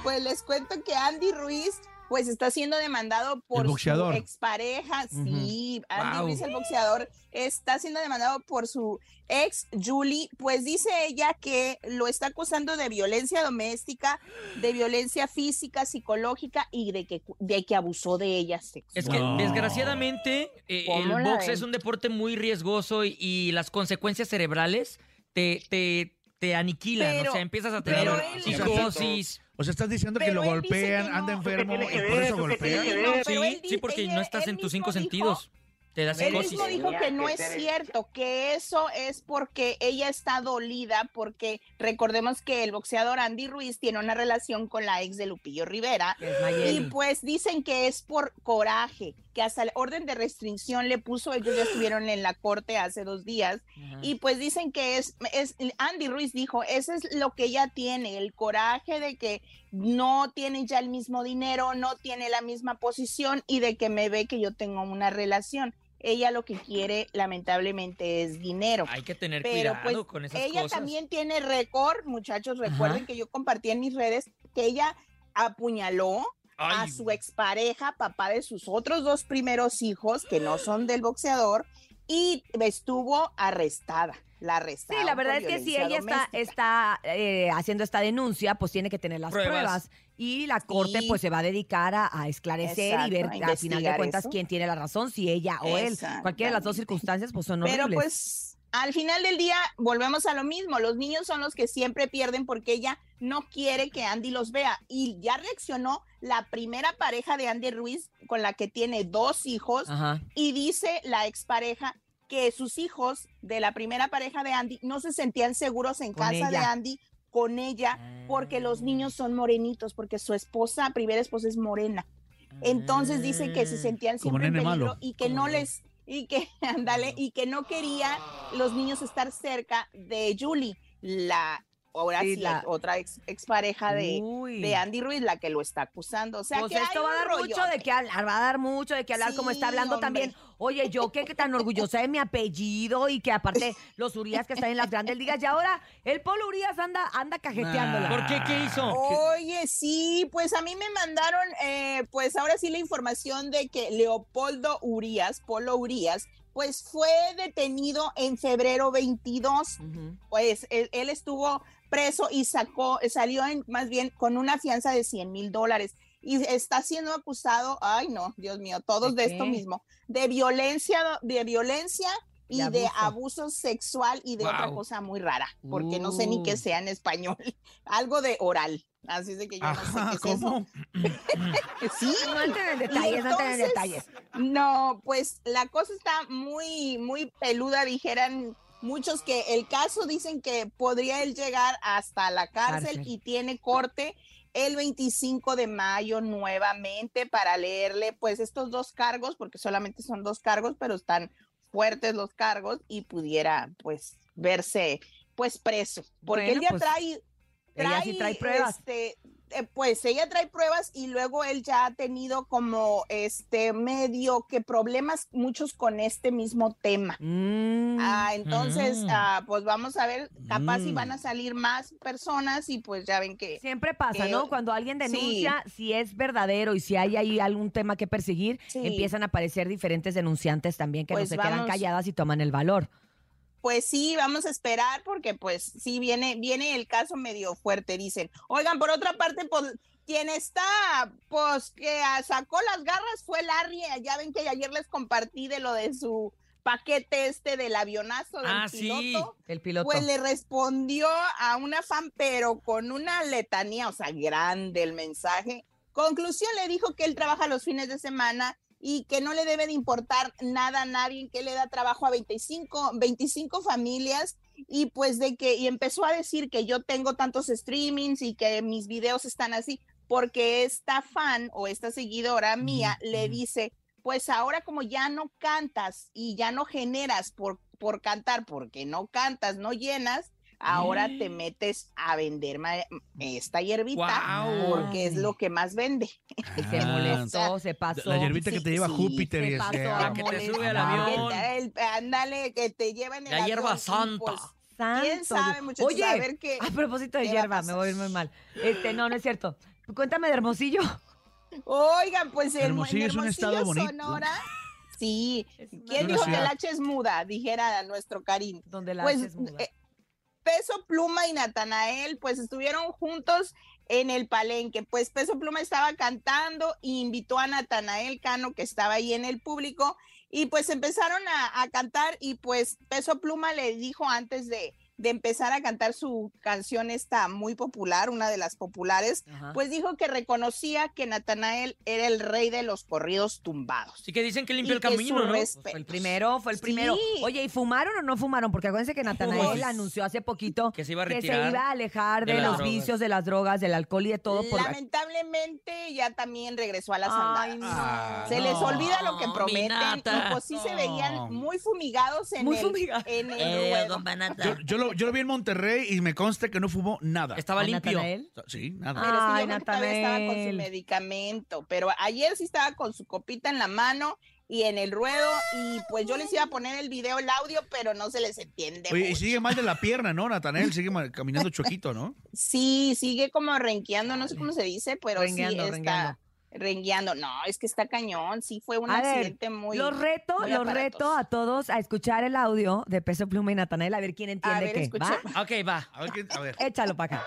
Pues les cuento que Andy Ruiz pues está siendo demandado por su expareja, sí, Andy Wow. Ruiz el boxeador está siendo demandado por su ex Julie, pues dice ella que lo está acusando de violencia doméstica, de violencia física, psicológica y de que de que abusó de ella Es que desgraciadamente eh, ¿Cómo el box ven? es un deporte muy riesgoso y, y las consecuencias cerebrales te, te, te aniquilan. Pero- o sea, empiezas a tener psicosis. O sea, estás diciendo que lo él golpean, que no. anda enfermo y por ver? eso ¿Eso qué tiene golpean. No, Sí, él sí, porque no estás él en tus cinco dijo- sentidos. Te da Él psicosis. mismo dijo que no es cierto, que eso es porque ella está dolida, porque recordemos que el boxeador Andy Ruiz tiene una relación con la ex de Lupillo Rivera. Y pues dicen que es por coraje, que hasta el orden de restricción le puso, ellos ya estuvieron en la corte hace dos días, y pues dicen que es, es, Andy Ruiz dijo, eso es lo que ella tiene, el coraje de que no tiene ya el mismo dinero, no tiene la misma posición y de que me ve que yo tengo una relación. Ella lo que quiere lamentablemente es dinero. Hay que tener Pero cuidado pues con esas ella cosas. también tiene récord, muchachos, recuerden que yo compartí en mis redes que ella apuñaló a su expareja, papá de sus otros dos primeros hijos, que no son del boxeador, y estuvo arrestada. La Sí, arrestaron. la verdad por es que si ella está, doméstica. está eh, haciendo esta denuncia, pues tiene que tener las pruebas. Pruebas. Y la corte Sí. pues se va a dedicar a, a esclarecer Exacto, y ver a al final de eso. quién tiene la razón, si ella o él. Cualquiera de las dos circunstancias pues son Pero horribles. pues al final del día volvemos a lo mismo. Los niños son los que siempre pierden porque ella no quiere que Andy los vea. Y ya reaccionó la primera pareja de Andy Ruiz con la que tiene dos hijos Ajá. y dice la expareja que sus hijos de la primera pareja de Andy no se sentían seguros en casa de. Andy con ella porque los niños son morenitos, porque su esposa, primera esposa es morena. Entonces dicen que se sentían Como siempre en peligro malo. y que no les y que ándale y que no quería los niños estar cerca de Julie, la ahora Sí, sí, la- otra ex, expareja de, de Andy Ruiz, la que lo está acusando. O sea, Pues que esto va a dar mucho de qué hablar, va a dar mucho de qué hablar, como está hablando hombre. también. Oye, yo que, que tan orgullosa de mi apellido y que aparte los Urias que están en las grandes ligas y ahora el Polo Urias anda, anda cajeteándola. ¿Por qué? ¿Qué hizo? Oye, sí, pues a mí me mandaron, eh, pues ahora sí la información de que Leopoldo Urias, Polo Urias, pues fue detenido en febrero 22. Ujú. Pues él, él estuvo preso y sacó, salió en, más bien con una fianza de 100 mil dólares y está siendo acusado, ay no, Dios mío, todos ¿De de, esto mismo, de violencia, de violencia y De de abuso. sexual y de otra cosa muy rara, porque no sé ni qué sea en español, algo de oral, así es de que yo no sé qué es ¿cómo? eso. Sí, No en detalles, no en detalles. no, pues la cosa está muy, muy peluda, dijeran muchos que el caso dicen que podría él llegar hasta la cárcel, Cárcel. y tiene corte el 25 de mayo nuevamente para leerle pues estos dos cargos, porque solamente son dos cargos, pero están fuertes los cargos y pudiera pues verse pues preso, porque Bueno, él ya pues, trae, sí trae pruebas. este, eh, pues ella trae pruebas y luego él ya ha tenido como este medio que problemas muchos con este mismo tema. Ah, entonces, Mm. ah, pues vamos a ver, capaz si Mm. van a salir más personas y pues ya ven que... Siempre pasa, que- ¿no? Cuando alguien Sí. denuncia, si es verdadero y si hay ahí algún tema que perseguir, Sí. empiezan a aparecer diferentes denunciantes también que Pues no se quedan calladas y toman el valor. Pues sí, vamos a esperar porque pues sí viene, viene el caso medio fuerte, dicen. Oigan, por otra parte, pues quien está, pues que sacó las garras fue Larry. Ya ven que ayer les compartí de lo de su paquete este del avionazo del Ah, sí. piloto. El piloto. Pues le respondió a una fan, pero con una letanía, o sea, grande el mensaje. Conclusión, le dijo que él trabaja los fines de semana y que no le debe de importar nada a nadie, que le da trabajo a 25, 25 familias y pues de que, y empezó a decir que yo tengo tantos streamings y que mis videos están así, porque esta fan o esta seguidora mía le dice, pues ahora como ya no cantas y ya no generas por, por cantar, porque no cantas, no llenas, ahora te metes a vender ma- esta hierbita Guau. porque es lo que más vende. Se molestó, se pasó. La hierbita que te lleva Júpiter y pasó que- a La que te sube al avión. El- ándale, que te llevan en La hierba santa. ¿Quién Santo sabe, muchachos? Oye, a ver qué. a propósito de hierba, me voy a ir muy mal. Este, no, no es cierto. Cuéntame de Hermosillo. Oigan, pues en, Hermosillo en es un estado Hermosillo, bonito. Sonora. Sí. ¿Quién dijo que el H es muda? Dijera nuestro Karim. Donde la Pues, H es muda. eh, Peso Pluma y Natanael, pues estuvieron juntos en el palenque. Pues Peso Pluma estaba cantando e invitó a Natanael Cano, que estaba ahí en el público, y pues empezaron a, a cantar y pues Peso Pluma le dijo antes de, de empezar a cantar su canción esta muy popular, una de las populares, Ajá. pues dijo que reconocía que Natanael era el rey de los corridos tumbados. Sí que dicen que Y limpia el camino, ¿no? Fue el primero, fue el primero. Sí. Oye, ¿y fumaron o no fumaron? Porque acuérdense que Natanael anunció hace poquito Que se iba a que se retirar iba a alejar de los drogas. vicios, de las drogas, del alcohol y de todo. Por... Lamentablemente ya también regresó a las Ay, andadas. no. Se les no. olvida lo que prometen y pues sí se veían muy fumigados en Muy el, fumigados. en el Eh, ruedo. don Banata. Yo, yo lo, yo lo vi en Monterrey y me consta que no fumó nada. Estaba ¿A limpio. Natanael? Sí, nada. Pero es que yo estaba con su medicamento. Pero ayer sí estaba con su copita en la mano y en el ruedo. Y pues yo les iba a poner el video, el audio, pero no se les entiende. Oye, y sigue mal de la pierna, ¿no? Natanael sigue mal- caminando chuequito, ¿no? Sí, sigue como renqueando, no sé cómo se dice, pero Rengueando, sí está rengueando. Rengueando. No, es que está cañón. Sí, fue un A ver, accidente muy. los reto, muy los reto a todos a escuchar el audio de Peso Pluma y Natanael, a ver quién entiende ver, qué. escucha. ¿Va? Ok, va. A ver, a ver. Échalo para acá.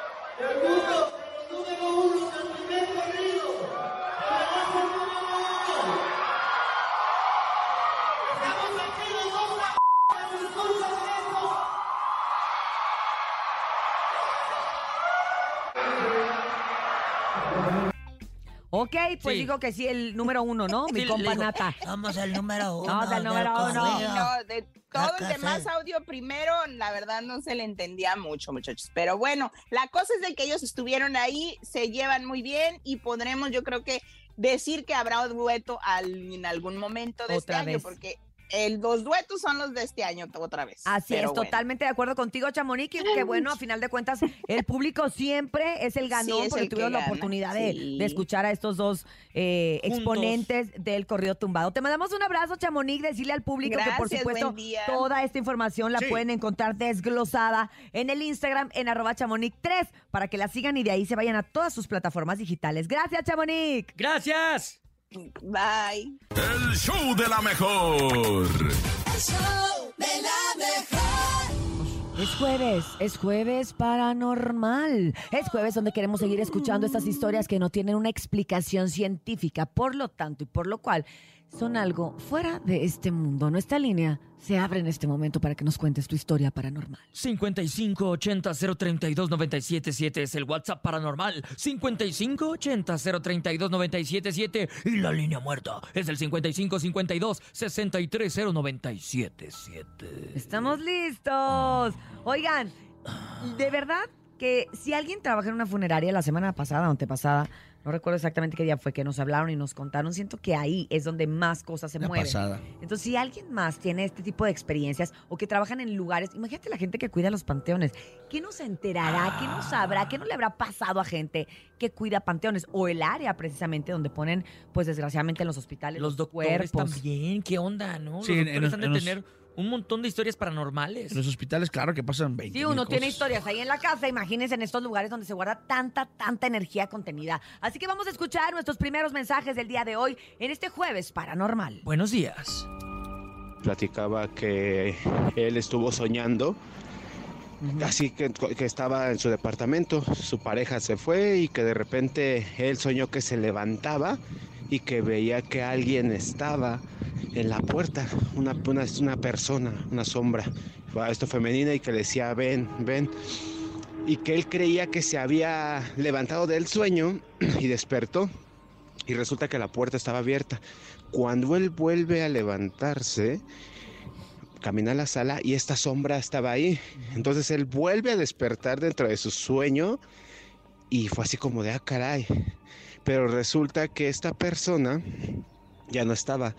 Ok, pues Sí. digo que sí, el número uno, ¿no? Mi Sí, compa Nata. Somos el número uno. Vamos al del número uno. No, de todo el demás audio primero, la verdad no se le entendía mucho, muchachos. Pero bueno, la cosa es de que ellos estuvieron ahí, se llevan muy bien y podremos, yo creo que decir que habrá dueto al- en algún momento de Otra este año, vez. porque el, los duetos son los de este año otra vez. Así es, bueno. totalmente de acuerdo contigo, Chamonix. y Que bueno, a final de cuentas, el público siempre es el ganón Sí, es porque el que tuvimos la gana, oportunidad de, sí. de escuchar a estos dos eh, exponentes del corrido tumbado. Te mandamos un abrazo, Chamonix. Decirle al público que, por supuesto, toda esta información la Sí. pueden encontrar desglosada en el Instagram en arroba chamonix3 para que la sigan y de ahí se vayan a todas sus plataformas digitales. Gracias, Chamonix. Gracias. Bye. El show de la mejor. El show de la mejor. Es jueves, es jueves paranormal. Es jueves donde queremos seguir escuchando estas historias que no tienen una explicación científica, por lo tanto y por lo cual son algo fuera de este mundo. Nuestra línea se abre en este momento para que nos cuentes tu historia paranormal. 5580-032-977 es el WhatsApp paranormal. 5580-032-977 y la línea muerta es el 5552-630977. Estamos listos. Oigan, de verdad que si alguien trabaja en una funeraria la semana pasada o antepasada, No recuerdo exactamente qué día fue que nos hablaron y nos contaron. Siento que ahí es donde más cosas se La mueven. pasada. Entonces, si alguien más tiene este tipo de experiencias o que trabajan en lugares, imagínate la gente que cuida los panteones. ¿Qué no se enterará? ¿Qué no sabrá? ¿Qué no le habrá pasado a gente que cuida panteones? O el área precisamente donde ponen, pues desgraciadamente en los hospitales, los, Los doctores cuerpos. también, ¿qué onda, no? Sí, los en- doctores en de en los- tener un montón de historias paranormales. En los hospitales, claro que pasan 20 Sí, uno tiene historias ahí en la casa, imagínense en estos lugares donde se guarda tanta, tanta energía contenida. Así que vamos a escuchar nuestros primeros mensajes del día de hoy en este jueves paranormal. Buenos días. platicaba que él estuvo soñando, así que, que estaba en su departamento, su pareja se fue y que de repente él soñó que se levantaba y que veía que alguien estaba en la puerta, una, una, una persona, una sombra, esto femenina y que le decía, ven, ven. Y que él creía que se había levantado del sueño y despertó y resulta que la puerta estaba abierta. Cuando él vuelve a levantarse, camina a la sala y esta sombra estaba ahí. Entonces él vuelve a despertar dentro de su sueño y fue así como de, ah, caray. Pero resulta que esta persona ya no estaba.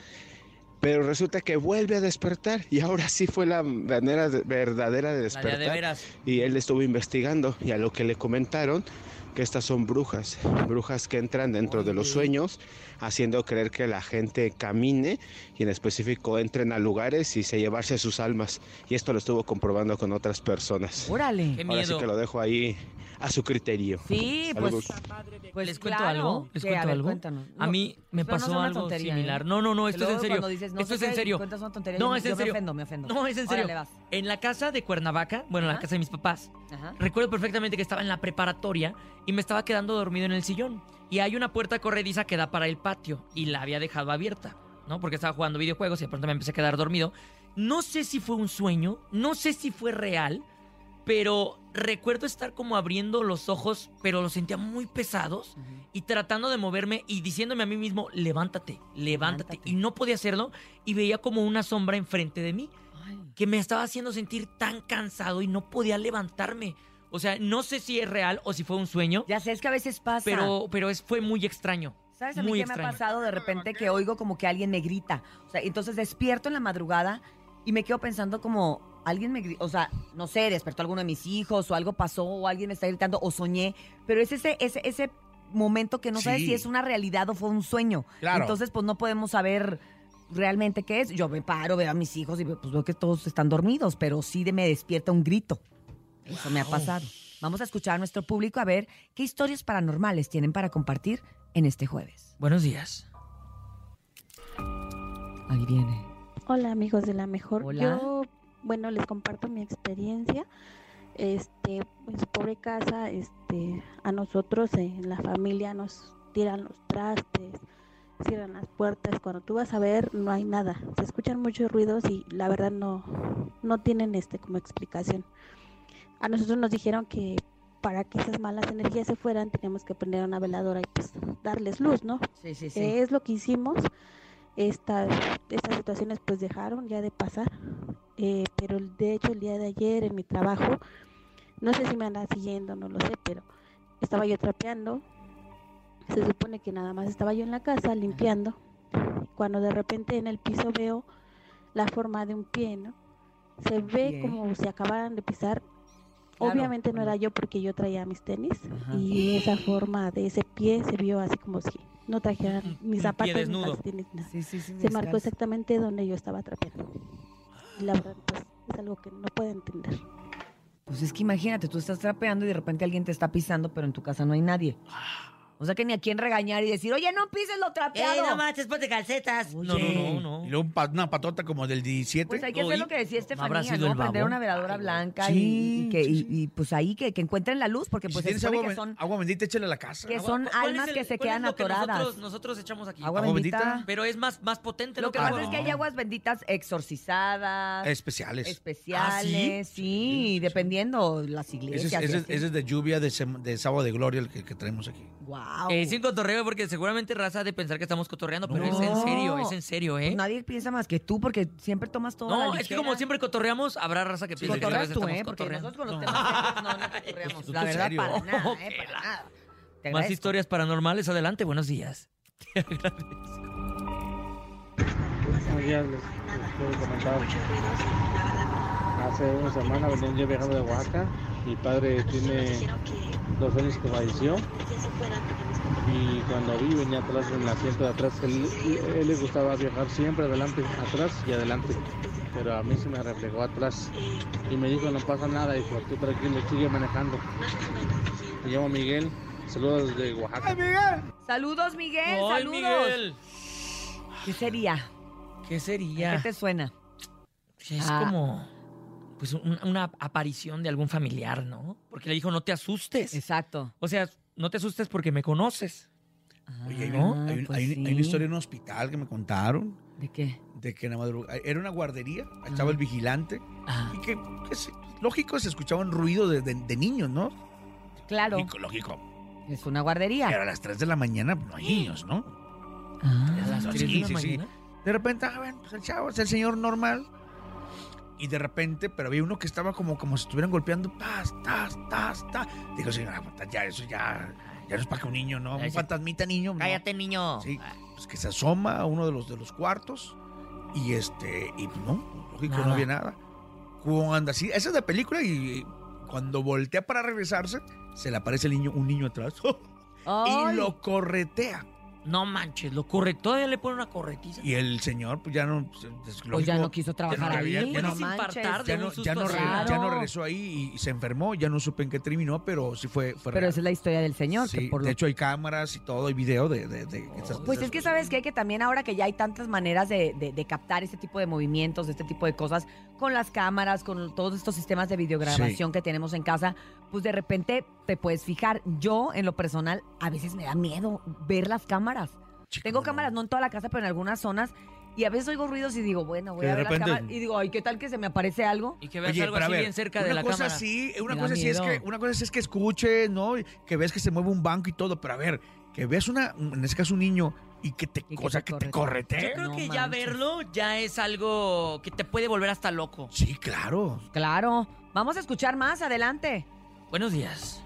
Pero resulta que vuelve a despertar y ahora sí fue la manera de- verdadera de despertar. de veras. Y él estuvo investigando y a lo que le comentaron que estas son brujas, brujas que entran dentro de los sueños haciendo creer que la gente camine y en específico entren a lugares y se llevarse sus almas. Y esto lo estuvo comprobando con otras personas. Órale. Qué Ahora sí miedo. que lo dejo ahí a su criterio. Sí, pues, Saludos. pues ¿Les cuento claro. algo? ¿Les cuento A ver, algo? cuéntanos. A No, mí me no pasó una algo tontería, similar. ¿eh? No, no, no, esto es en serio. dices, no esto es en serio. cuentas una tontería, no, yo- es en yo me serio. ofendo, me ofendo. No, es en serio. Órale, vas. En la casa de Cuernavaca, bueno, en la casa de mis papás, Ajá. recuerdo perfectamente que estaba en la preparatoria y me estaba quedando dormido en el sillón. Y hay una puerta corrediza que da para el patio y la había dejado abierta, ¿no? Porque estaba jugando videojuegos y de pronto me empecé a quedar dormido. No sé si fue un sueño, no sé si fue real, pero recuerdo estar como abriendo los ojos, pero los sentía muy pesados y tratando de moverme y diciéndome a mí mismo, levántate, levántate. Y no podía hacerlo y veía como una sombra enfrente de mí que me estaba haciendo sentir tan cansado y no podía levantarme. O sea, no sé si es real o si fue un sueño. Ya sé, es que a veces pasa. Pero, pero es, fue muy extraño. ¿Sabes a mí muy qué me ha pasado de repente que oigo como que alguien me grita? O sea, entonces despierto en la madrugada y me quedo pensando como alguien me grita, o sea, no sé, despertó alguno de mis hijos o algo pasó o alguien me está gritando o soñé, pero es ese ese ese momento que no sabes si es una realidad o fue un sueño. Claro. Entonces, pues no podemos saber realmente qué es. Yo me paro, veo a mis hijos y pues veo que todos están dormidos, pero sí de- me despierta un grito. Eso me ha pasado. Vamos a escuchar a nuestro público a ver qué historias paranormales tienen para compartir en este jueves. Buenos días. Ahí viene. Hola amigos de la mejor. Hola. Yo, bueno, les comparto mi experiencia. Este, en su pobre casa, este, a nosotros en la familia nos tiran los trastes, cierran las puertas. Cuando tú vas a ver, no hay nada. Se escuchan muchos ruidos y la verdad no, no tienen este como explicación. A nosotros nos dijeron que para que esas malas energías se fueran, teníamos que prender una veladora y pues darles luz, ¿no? Sí, sí, sí. Eh, es lo que hicimos. Estas, estas situaciones pues dejaron ya de pasar. Eh, pero de hecho el día de ayer en mi trabajo, no sé si me andan siguiendo, no lo sé, pero estaba yo trapeando. Se supone que nada más estaba yo en la casa limpiando. Cuando de repente en el piso veo la forma de un pie, ¿no? Se ve como si acabaran de pisar. Claro, Obviamente no era yo porque yo traía mis tenis Ajá. y esa forma de ese pie se vio así como si no trajeran mis zapatos, mis calcetines, nada. Sí, sí, sí. Se marcó exactamente donde yo estaba trapeando. Y la verdad, pues es algo que no puedo entender. Pues es que imagínate, tú estás trapeando y de repente alguien te está pisando, pero en tu casa no hay nadie. O sea que ni a quién regañar y decir, oye, no pises lo trapeado. ¡Ey, no manches, ponte calcetas! No, no, no, no. Y luego un pa- una patota como del 17. Pues hay que hacer lo que decía ¿no habrá Estefanía, sido ¿no? el Prender una veladora blanca Sí, y, y que, sí, y- sí. y, pues ahí que, que encuentren la luz, porque Y si pues se tienes supone agua, que ben- son, agua bendita, échale a la casa. que Agua- son ¿cuál es almas el- que se cuál es quedan lo que atoradas. Nosotros, nosotros echamos aquí. Agua Agua bendita. bendita. Pero es más, más potente Lo que pasa es que hay aguas benditas exorcizadas, Especiales. especiales, sí, dependiendo las Ese iglesias. es, ese es- así. ese es de lluvia de, sem- de sábado de gloria el que, que traemos aquí. Eh, sin cotorreo, porque seguramente raza de pensar que estamos cotorreando, pero es en serio, es en serio, ¿eh? Pues nadie piensa más que tú porque siempre tomas todo la No, es que como siempre cotorreamos, habrá raza que piensa que tú, estamos ¿eh? Cotorreando. nosotros con los temas serios no, no cotorreamos. La verdad, serio. para nada, ¿eh? Para nada. Te Más historias paranormales, adelante, buenos días. Buenos días, les, les quiero comentar. Hace una semana venía yo viajando de Oaxaca. Mi padre tiene dos años que falleció. Y cuando vi, venía atrás en el asiento de atrás. Él, él le gustaba viajar siempre adelante, atrás y adelante. Pero a mí se me reflejó atrás. Y me dijo, no pasa nada, hijo, tú tranquilo, sigue manejando. Me llamo Miguel. Saludos desde Oaxaca. Saludos, Miguel. ¡Ay, saludos. Miguel! ¿Qué sería? ¿Qué sería? ¿Qué te suena? Es Ah. como pues un- una aparición de algún familiar, ¿no? Porque le dijo, no te asustes. Exacto. O sea, no te asustes porque me conoces. Oye, hay, ¿No? hay un- pues hay un- hay una historia en un hospital que me contaron. ¿De qué? De que en la madrugada. Era una guardería, ahí estaba el vigilante. Y que, que se- lógico, se escuchaban ruido de, de- de niños, ¿no? Claro. Lógico, lógico. Es una guardería. Pero a las 3 de la mañana no hay niños, ¿no? Ah, ¿A las Sí, tres de la sí, sí. mañana? De repente, ah, bueno, pues el chavo es el señor normal. Y de repente, pero había uno que estaba como, como si estuvieran golpeando, tas, tas, tas, tas. Digo, señora, puta, ya, eso ya, ya no es para que un niño, ¿no? Un fantasmita niño. no. Cállate, niño. Sí, pues que se asoma a uno de los, de los cuartos. Y este, y no, lógico, Nada. no había nada. Cuando así, esa es de película y cuando voltea para regresarse, se le aparece el niño, un niño atrás. Y lo corretea. No manches, lo corre. Todavía le pone una corretiza. Y el señor, pues ya no. pues, es Pues ya lógico, no quiso trabajar ya no- ahí. ya- ya no- no manches. ya no, ya no re- Claro. ya no regresó ahí y se enfermó. Ya no supe en qué terminó, pero sí fue, fue Pero real. esa es la historia del señor. Sí, que por de lo- hecho, hay cámaras y todo, hay video de, de, de esas- Pues esas es que sabes que también ahora que ya hay tantas maneras de, de- de captar este tipo de movimientos, de este tipo de cosas, con las cámaras, con todos estos sistemas de videograbación que tenemos en casa, pues de repente te puedes fijar. Yo, en lo personal, a veces me da miedo ver las cámaras. Tengo cámaras, no en toda la casa, pero en algunas zonas. Y a veces oigo ruidos y digo, bueno, voy Que a de ver las cámaras. Y digo, ay, ¿qué tal que se me aparece algo? Y que veas Oye, algo pero a así ver, bien cerca una de la cosa cámara. Sí, una Me da cosa sí es miedo. que una cosa sí es que escuche, ¿no? Y Que ves que se mueve un banco y todo, pero a ver, que veas una, en este caso un niño y que te, Y que cosa te que te corretee. corretee. Yo creo No que ya manches. verlo ya es algo que te puede volver hasta loco. Sí, claro. Claro. Vamos a escuchar más, adelante. Buenos días.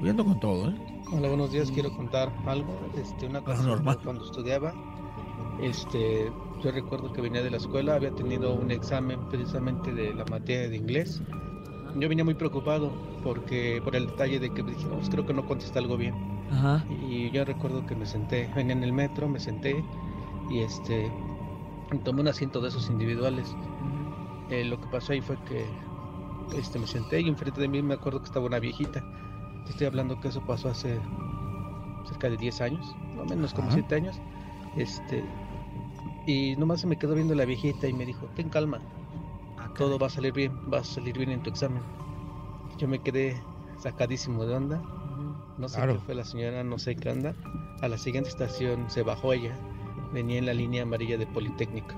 Voy ando con todo, ¿eh? Hola, buenos días. Quiero contar algo. Este, una ocasión Paranormal. cuando estudiaba, este, yo recuerdo que venía de la escuela, había tenido un examen precisamente de la materia de inglés. Yo venía muy preocupado porque por el detalle de que dije, "No, pues creo que no contesté algo bien. Ajá. Y yo recuerdo que me senté, venía en el metro, me senté y este tomé un asiento de esos individuales. Eh, lo que pasó ahí fue que este, me senté y enfrente de mí me acuerdo que estaba una viejita. Te Estoy hablando que eso pasó hace cerca de 10 años, no menos como Ajá. 7 años. Este, y nomás se me quedó viendo la viejita y me dijo, ten calma, todo va a salir bien, va a salir bien en tu examen. Yo me quedé sacadísimo de onda. No sé Claro. qué fue la señora, no sé qué onda. A la siguiente estación se bajó ella. Venía en la línea amarilla de Politécnica.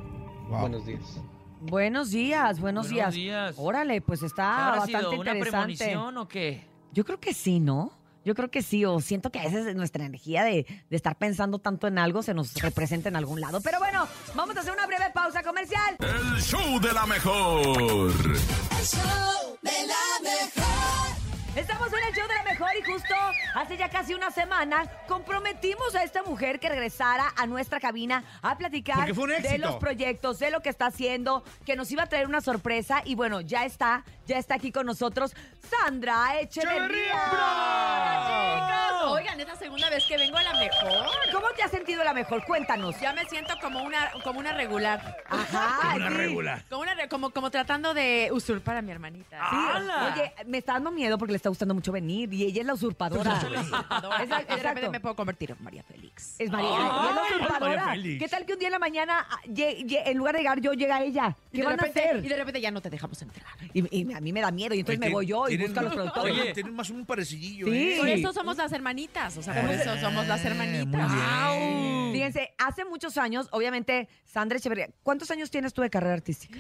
Wow. Buenos días. Buenos días, buenos, Buenos días. días. Órale, pues está ¿Habrá bastante sido una interesante. premonición o qué? Yo creo que sí, ¿no? Yo creo que sí, o siento que a veces nuestra energía de, de estar pensando tanto en algo se nos representa en algún lado. Pero bueno, vamos a hacer una breve pausa comercial. El show de la mejor. El show de la mejor. Estamos en el show de la mejor y justo hace ya casi una semana comprometimos a esta mujer que regresara a nuestra cabina a platicar Porque fue un de los proyectos, de lo que está haciendo, que nos iba a traer una sorpresa y bueno, ya está, ya está aquí con nosotros Sandra Echeverría. ¡Bravo, Oigan, es la segunda vez que vengo a la mejor. ¿Cómo te has sentido la mejor? Cuéntanos. Ya me siento como una, como una regular. Ajá, Como una sí. regular. Como, una, re- como, como tratando de usurpar a mi hermanita. Sí, ¡Hala! Oye, me está dando miedo porque le está gustando mucho venir y ella es la usurpadora. Soy la usurpadora. Exacto, de repente exacto. me puedo convertir en María Félix. Es María, y es la María usurpadora. Félix. ¿Qué tal que un día en la mañana, ah, lle- lle- en lugar de llegar yo, llega ella? Y ¿Qué de van a repente- hacer? Y de repente ya no te dejamos entrar. Y, y a mí me da miedo y entonces Oye, me voy yo y tienen- busco a los productores. Oye, Tienen más un parecidillo, Sí. ¿eh? Por eso somos las hermanitas. O sea, por Eh, eso somos las hermanitas. bien. Fíjense, hace muchos años, obviamente, Sandra Echeverría, ¿cuántos años tienes tú de carrera artística?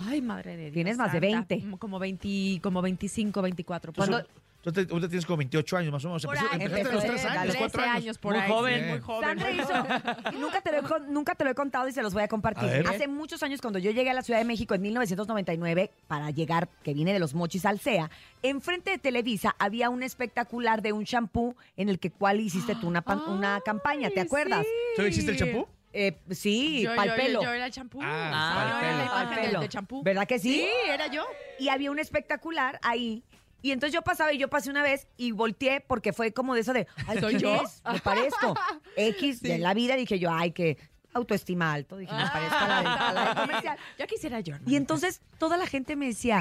Ay, madre de Dios. Tienes más de santa. 20. Como 20, como 25, 24. por ¿Cuándo, ahorita tienes como 28 años más o menos. Por Empezó- ahí. empezaste a los 3 Empecé, años, dale. 4 13 años. años por Muy ahí. joven. Muy joven. Sandra hizo, y nunca te, lo he, nunca te lo he contado y se los voy a compartir. A ver. Hace muchos años, cuando yo llegué a la Ciudad de México en 1999, para llegar, que vine de los Mochis al CEA, enfrente de Televisa había un espectacular de un shampoo en el que cual hiciste tú una, pan- una campaña, ¿te acuerdas? ¿Tú hiciste el champú? Eh, sí, Yo, para yo, el pelo. yo, yo era el champú. Ah, yo pa'l era la imagen Pa'l del champú. ¿Verdad que sí? Sí, era yo. y había un espectacular ahí. Y entonces yo pasaba y yo pasé una vez y volteé porque fue como de eso de, ay, ¿Soy ¿quién yo? es? Me parezco. X Sí. de la vida dije yo, ay, que autoestima alto. Dije, me parezco a la, del- a la del comercial. Ya quisiera yo. Y entonces toda la gente me decía,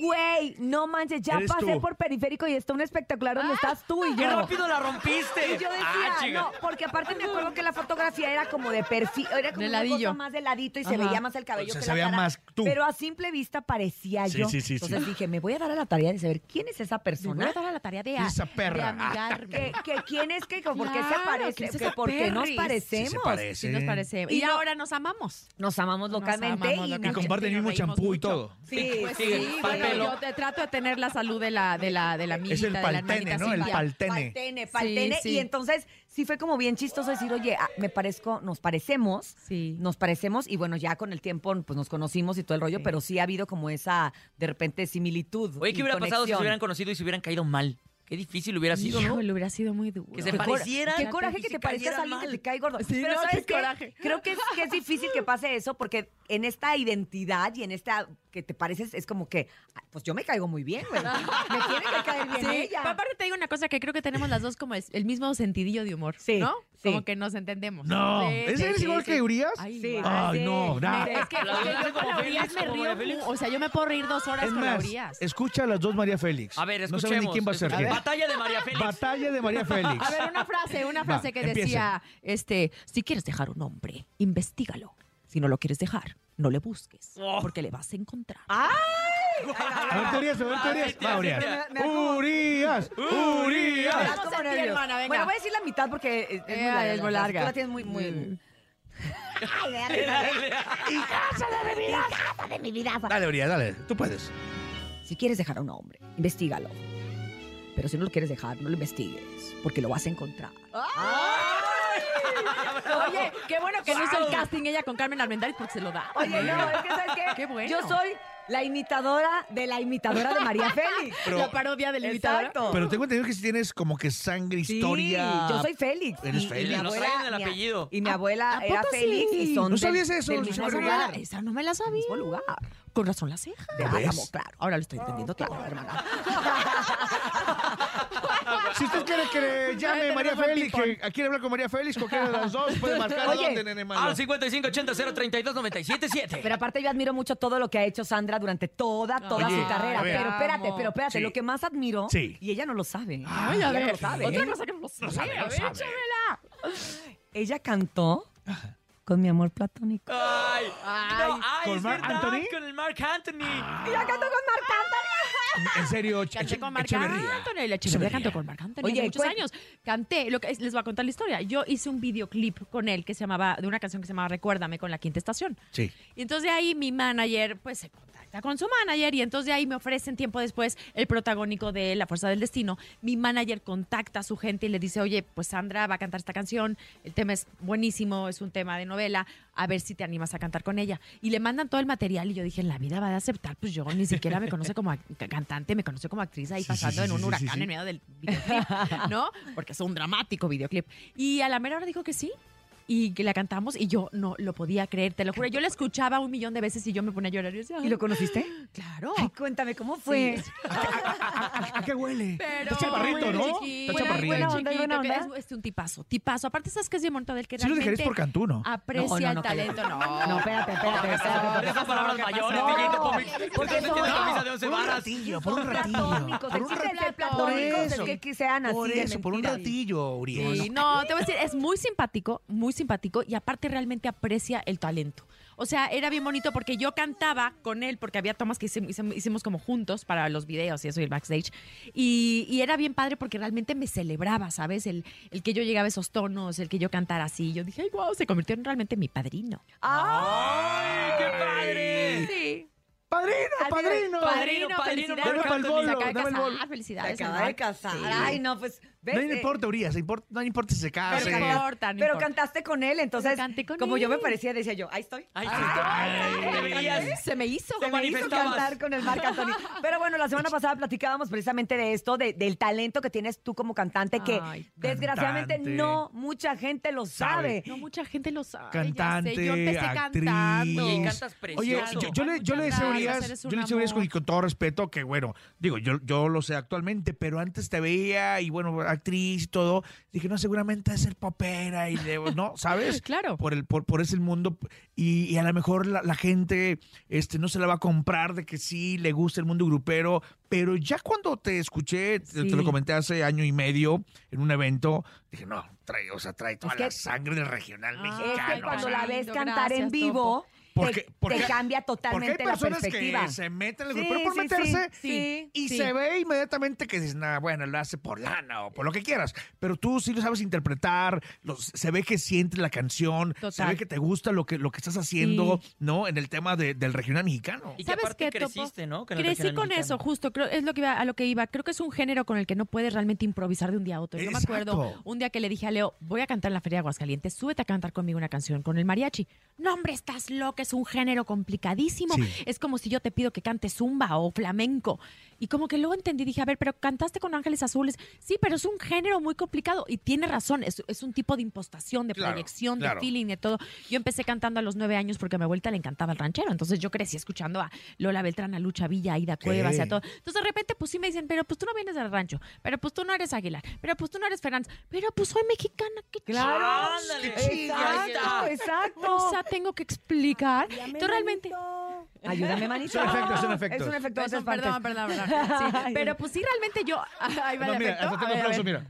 güey, no manches, ya Eres pasé tú. por periférico y está un espectacular donde estás tú y yo. ¡Qué rápido la rompiste! Y yo decía, Ah, chica. no, porque aparte me acuerdo que la fotografía era como de perfil, era como De una ladillo. cosa más de ladito y se Ajá. veía más el cabello O sea, que se la veía cara, más tú. Pero a simple vista parecía Sí, yo. sí, sí, sí. Entonces dije, me voy a dar a la tarea de saber quién es esa Me voy persona. a dar a la tarea de, ¿Quién es esa perra? de amigarme. Que, que quién es que, por qué se Claro, parece, ¿quién es que esa por qué nos perris? parecemos. Sí se parece. Sí, nos parece. Y Y, no- ahora nos amamos. Nos amamos Nos localmente amamos y, Y localmente. comparten el mismo Nos reímos champú y mucho. todo. Sí, Pues sí, sí, pa'l bueno, pelo. yo te trato de tener la salud de la, de la, de la amiguita, Es el de la paltene, ¿no? El paltene. Paltene, paltene. Sí, Y entonces sí fue como bien chistoso decir, oye, ah, me parezco, nos parecemos. Sí. Nos parecemos y bueno, ya con el tiempo pues nos conocimos y todo el rollo, Sí. pero sí ha habido como esa, de repente, similitud. Oye, ¿qué hubiera pasado si se hubieran conocido y se hubieran caído mal? Qué difícil hubiera sido, ¿no? Híjole, hubiera sido muy duro. Que se parecieran. Qué coraje que te parezcas a alguien que te cae gordo. Sí, Pero no, ¿sabes qué qué? coraje. Creo que es, que es difícil que pase eso porque en esta identidad y en esta que te pareces es como que, pues yo me caigo muy bien, güey. Me tiene que caer bien Sí, ella. pero aparte te digo una cosa que creo que tenemos las dos como el, el mismo sentidillo de humor, Sí, ¿no? Sí. Como que nos entendemos. No. Sí, ¿Ese sí, eres igual sí. que Urias? Ay. Ay, sí. no, nah. Es que, La verdad yo como Urias me río, Félix. o sea, yo me puedo reír dos horas Es con más, Urias. escucha a las dos María Félix. A ver, No escuchemos. saben ni quién va a ser quién. Batalla de María Félix. Batalla de María Félix. A ver, una frase, una frase Va, que decía, este, si quieres dejar un hombre, investigalo. Si no lo quieres dejar, no le busques, Oh. porque le vas a encontrar. ¡Ay! A ver, teorías, a ver, teorías. Va, Urias. Urias, Me Urias. como sentí, nervios. hermana, venga. Bueno, voy a decir la mitad porque es, es Eh, muy larga. es muy la- larga. Tú la tienes muy, muy... Mm. Ay, dale, dale. Hijasa de mi vida, hijasa de mi vida. Dale, Urias, dale. Tú puedes. Si quieres dejar a un hombre, investigalo. Pero si no lo quieres dejar, no lo investigues, porque lo vas a encontrar. Oye, qué bueno que no hizo el casting ella con Carmen Armendáriz porque se lo da. Oye, no, es que ¿sabes qué? Qué bueno. Yo soy la imitadora de la imitadora de María Félix. Pero- la parodia del imitador. Exacto. Pero tengo entendido que si tienes como que sangre, Sí, historia. yo soy Félix. Eres Y- y Félix. mi abuela- el apellido. Y mi abuela ¿A era poco Félix sí? y son ¿No del- sabías eso, del señora mismo Rivera? lugar. Esa no me la sabía. Mismo lugar. Con razón la ceja. De ¿Ves? Álamo, claro. Ahora lo estoy entendiendo todo, hermana. Si usted quiere que le llame María Félix, que quiere hablar con María Félix, cualquiera de las dos, puede marcar a Oye, dónde, nene malo. Al 5580 032 977. Pero aparte yo admiro mucho todo lo que ha hecho Sandra durante toda, toda Oye, su carrera. a ver. Pero espérate, pero espérate, Sí. lo que más admiro, Sí. y ella no lo sabe. Ay, ella a no ver, lo sabe. otra cosa que no lo sabe. sabe, a no ver, sabe. échamela. Ella cantó con mi amor platónico. Ay, Ay, no, ay, ¿con es Marc verdad, Anthony? Con el Mark Anthony. Ella cantó con Marc Anthony. En serio, Canté con Marc Echeverría. Anthony. La Echeverría cantó con Marc Anthony Oye, hace muchos años. Canté, lo que, es- les voy a contar la historia. Yo hice un videoclip con él que se llamaba, de una canción que se llamaba Recuérdame con la quinta estación. Sí. Y entonces de ahí mi manager, pues se contacta con su manager y entonces de ahí me ofrecen tiempo después el protagónico de La Fuerza del Destino. Mi manager contacta a su gente y le dice, oye, pues Sandra va a cantar esta canción, el tema es buenísimo, es un tema de novela, a ver si te animas a cantar con ella. Y le mandan todo el material y yo dije, en la vida va a aceptar, pues yo ni siquiera me conoce como cantante, me conoce como actriz ahí Sí, sí, pasando sí, en un sí, sí, huracán sí. en medio del videoclip, ¿no? Porque es un dramático videoclip. Y a la mera hora dijo que sí. Y que la cantamos y yo no lo podía creer, te lo juro. Yo la escuchaba un millón de veces y yo me ponía a llorar. Y, decía, ¿Y lo conociste? Claro. Ay, cuéntame, ¿cómo fue? Sí. ¿A qué huele? Pero Está chaparrito, ¿no? chiquito, Está chaparrito. buena onda, buena que onda. Es, es un tipazo, tipazo. Aparte, ¿sabes qué es bien que Sí lo dejarías por Cantú, ¿no? aprecia No, no, el no, talento? No, No, espérate, espérate, espérate. Esas palabras ¿Qué mayores, por porque son- tiene camisa de Por 11 un varas. ratillo, por un ratillo. Por el un chiste de ser ratillo. Por es eso. que, que sean así Por de eso, por un ratillo, Uriel. Sí, no, te voy a decir, es muy simpático, muy simpático y aparte realmente aprecia el talento. O sea, era bien bonito porque yo cantaba con él, porque había tomas que hicimos como juntos para los videos y eso y el backstage. Y, y era bien padre porque realmente me celebraba, ¿sabes? El, el que yo llegaba a esos tonos, el que yo cantara así. Yo dije, ay, wow, se convirtió en realmente mi padrino. ¡Ay, qué padre! Sí. ¡Padrino, padrino! Padrino, Padrino, felicidades. Dame pa'l Se bolo, acaba de dame el bolo. casar, felicidades. Se acaba de casar. Sí. Ay, no, pues. ¿ves? No Eh, importa, Urias, no importa si se case. Pero no importa, no Pero importa. cantaste con él, entonces, canté con como yo me él. parecía, decía yo, ahí estoy. Ay, Se me hizo. Se me hizo manifestabas. cantar con el Marc Anthony. Pero bueno, la semana pasada platicábamos precisamente de esto, de- del talento que tienes tú como cantante, que Ay. desgraciadamente Cantante. no mucha gente lo sabe. No mucha gente lo sabe. Cantante, ya sé. Yo empecé actriz. cantando. Y cantas precioso. Oye, yo, yo le, yo le decía a Muchas eres yo a Urias con, amor. y con todo respeto que, bueno, digo, yo, yo lo sé actualmente, pero antes te veía y, bueno, actriz y todo. Dije, no, seguramente es ser popera y, de, ¿no? ¿Sabes? Claro. Por, el, por, por ese mundo. Y, y a lo mejor la, la gente este, no se la va a comprar de que sí le gusta el mundo grupero, pero ya cuando te escuché, te- te Sí. lo comenté hace año y medio en un evento, dije, no, trae, o sea, trae toda que- la sangre del regional Ah, mexicano. Es que cuando o sea, la ves lindo, cantar en gracias, vivo, Porque- te, porque- te cambia Porque totalmente hay la personas perspectiva. que se meten en el Sí, grupo por sí, meterse sí, sí, y sí. se ve inmediatamente que dices, nada, bueno, lo hace por lana o por lo que quieras. Pero tú sí lo sabes interpretar, se ve que sientes la canción, se ve que te gusta lo que, lo que estás haciendo, ¿no? En el tema de- del regional mexicano. Y que ¿Sabes aparte qué, creciste, ¿no? Crecí con mexicano. eso, justo, creo, es lo que iba, a lo que iba. Creo que es un género con el que no puedes realmente improvisar de un día a otro. Yo me acuerdo un día que le dije a Leo, voy a cantar en la Feria de Aguascalientes, súbete a cantar conmigo una canción con el mariachi. No, hombre, estás loca, es un género complicadísimo. Sí. Es como si yo te pido que cantes zumba o flamenco. Y como que luego entendí, dije, a ver, pero cantaste con Ángeles Azules. Sí, pero es un género muy complicado. Y tiene razón, es, es un tipo de impostación, de Claro, proyección, claro. de feeling, de todo. Yo empecé cantando a los nueve años porque a mi abuelita le encantaba el ranchero. Entonces yo crecí escuchando a Lola Beltrán, a Lucha Villa, a Ida Cuevas y a todo. Entonces de repente pues sí me dicen, pero pues tú no vienes del rancho, pero pues tú no eres Aguilar, pero pues tú no eres Fernández, pero pues soy mexicana, qué Claro, Ándale. exacto, exacto. O sea, tengo que explicar. Tú realmente... Ayúdame, manito. Es un efecto, es un efecto. Es un efecto. Perdón, esas partes. perdón, perdón, perdón. Sí, pero pues sí, realmente yo... Ahí va No, el mira, efecto. hasta tengo aplauso, mira.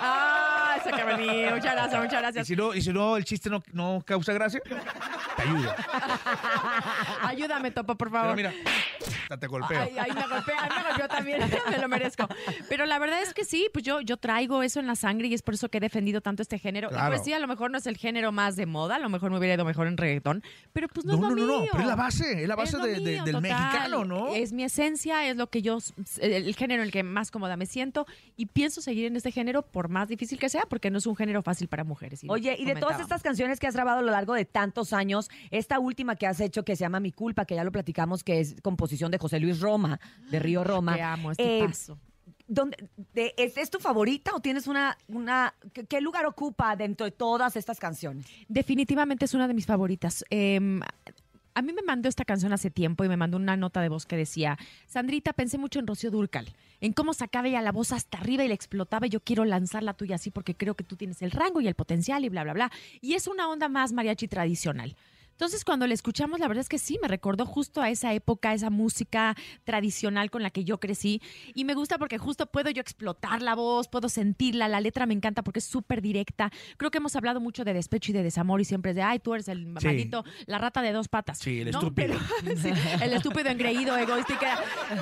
Ah, esa que venía. Muchas gracias, muchas Y gracias. si no, y si no el chiste no, no causa gracia, te ayuda. Ayúdame, Topo, por Pero favor. mira, hasta te golpeo. Ay, ay, me golpea, ay, me golpeó también, me lo merezco. Pero la verdad es que sí, pues yo, yo traigo eso en la sangre y es por eso que he defendido tanto este género. Y Claro. pues sí, a lo mejor no es el género más de moda, a lo mejor me hubiera ido mejor en reggaetón, pero pues no, No, es lo no, no, no, mío. pero es la base, es la base Es de- del total. mexicano, ¿no? Es mi esencia, es lo que yo, el género en el que más cómoda me siento y pienso seguir en este género por más difícil que sea, porque no es un género fácil para mujeres. y Oye, y de todas estas canciones que has grabado a lo largo de tantos años, esta última que has hecho que se llama Mi Culpa, que ya lo platicamos, que es composición de José Luis Roma, de Río Roma. Que amo este Eh, paso. ¿dónde- de- es, es tu favorita o tienes una, una ¿qué, qué lugar ocupa dentro de todas estas canciones? Definitivamente es una de mis favoritas. Eh, a mí me mandó esta canción hace tiempo y me mandó una nota de voz que decía, Sandrita, pensé mucho en Rocío Durcal, en cómo sacaba ella la voz hasta arriba y la explotaba y yo quiero lanzar la tuya así porque creo que tú tienes el rango y el potencial y bla, bla, bla. Y es una onda más mariachi tradicional. Entonces, cuando la escuchamos, la verdad es que sí, me recordó justo a esa época, esa música tradicional con la que yo crecí. Y me gusta porque justo puedo yo explotar la voz, puedo sentirla. La letra me encanta porque es súper directa. Creo que hemos hablado mucho de despecho y de desamor y siempre es de, ay, tú eres el Sí. maldito, la rata de dos patas. Sí, el ¿no? estúpido. Pero- sí, el estúpido, engreído, egoísta,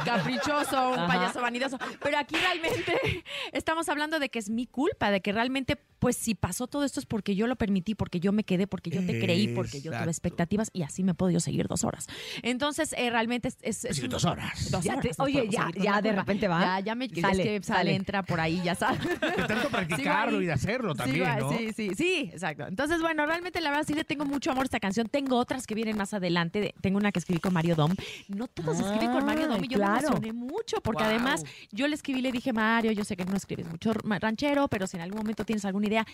caprichoso, un Ajá. payaso vanidoso. Pero aquí realmente estamos hablando de que es mi culpa, de que realmente, pues si pasó todo esto es porque yo lo permití, porque yo me quedé, porque yo te creí, porque yo tuve. Expectativas y así me puedo yo seguir dos horas. Entonces, eh, realmente es... es- es Sí, dos horas. Dos Ya horas, oye, ya- ya de culpa. repente va. Ya, ya me... Sale, es que sale, sale. entra por ahí, ya sabes. De tanto practicarlo ahí. y de hacerlo también, ¿no? Sí, sí, sí, exacto. Entonces, bueno, realmente la verdad sí le tengo mucho amor a esta canción. Tengo otras que vienen más adelante. De- Tengo una que escribí con Mario Dom. No todos escriben con Mario Dom y yo claro. me emocioné mucho porque Wow. además yo le escribí, le dije, Mario, yo sé que no escribes mucho ranchero, pero si en algún momento tienes alguna idea,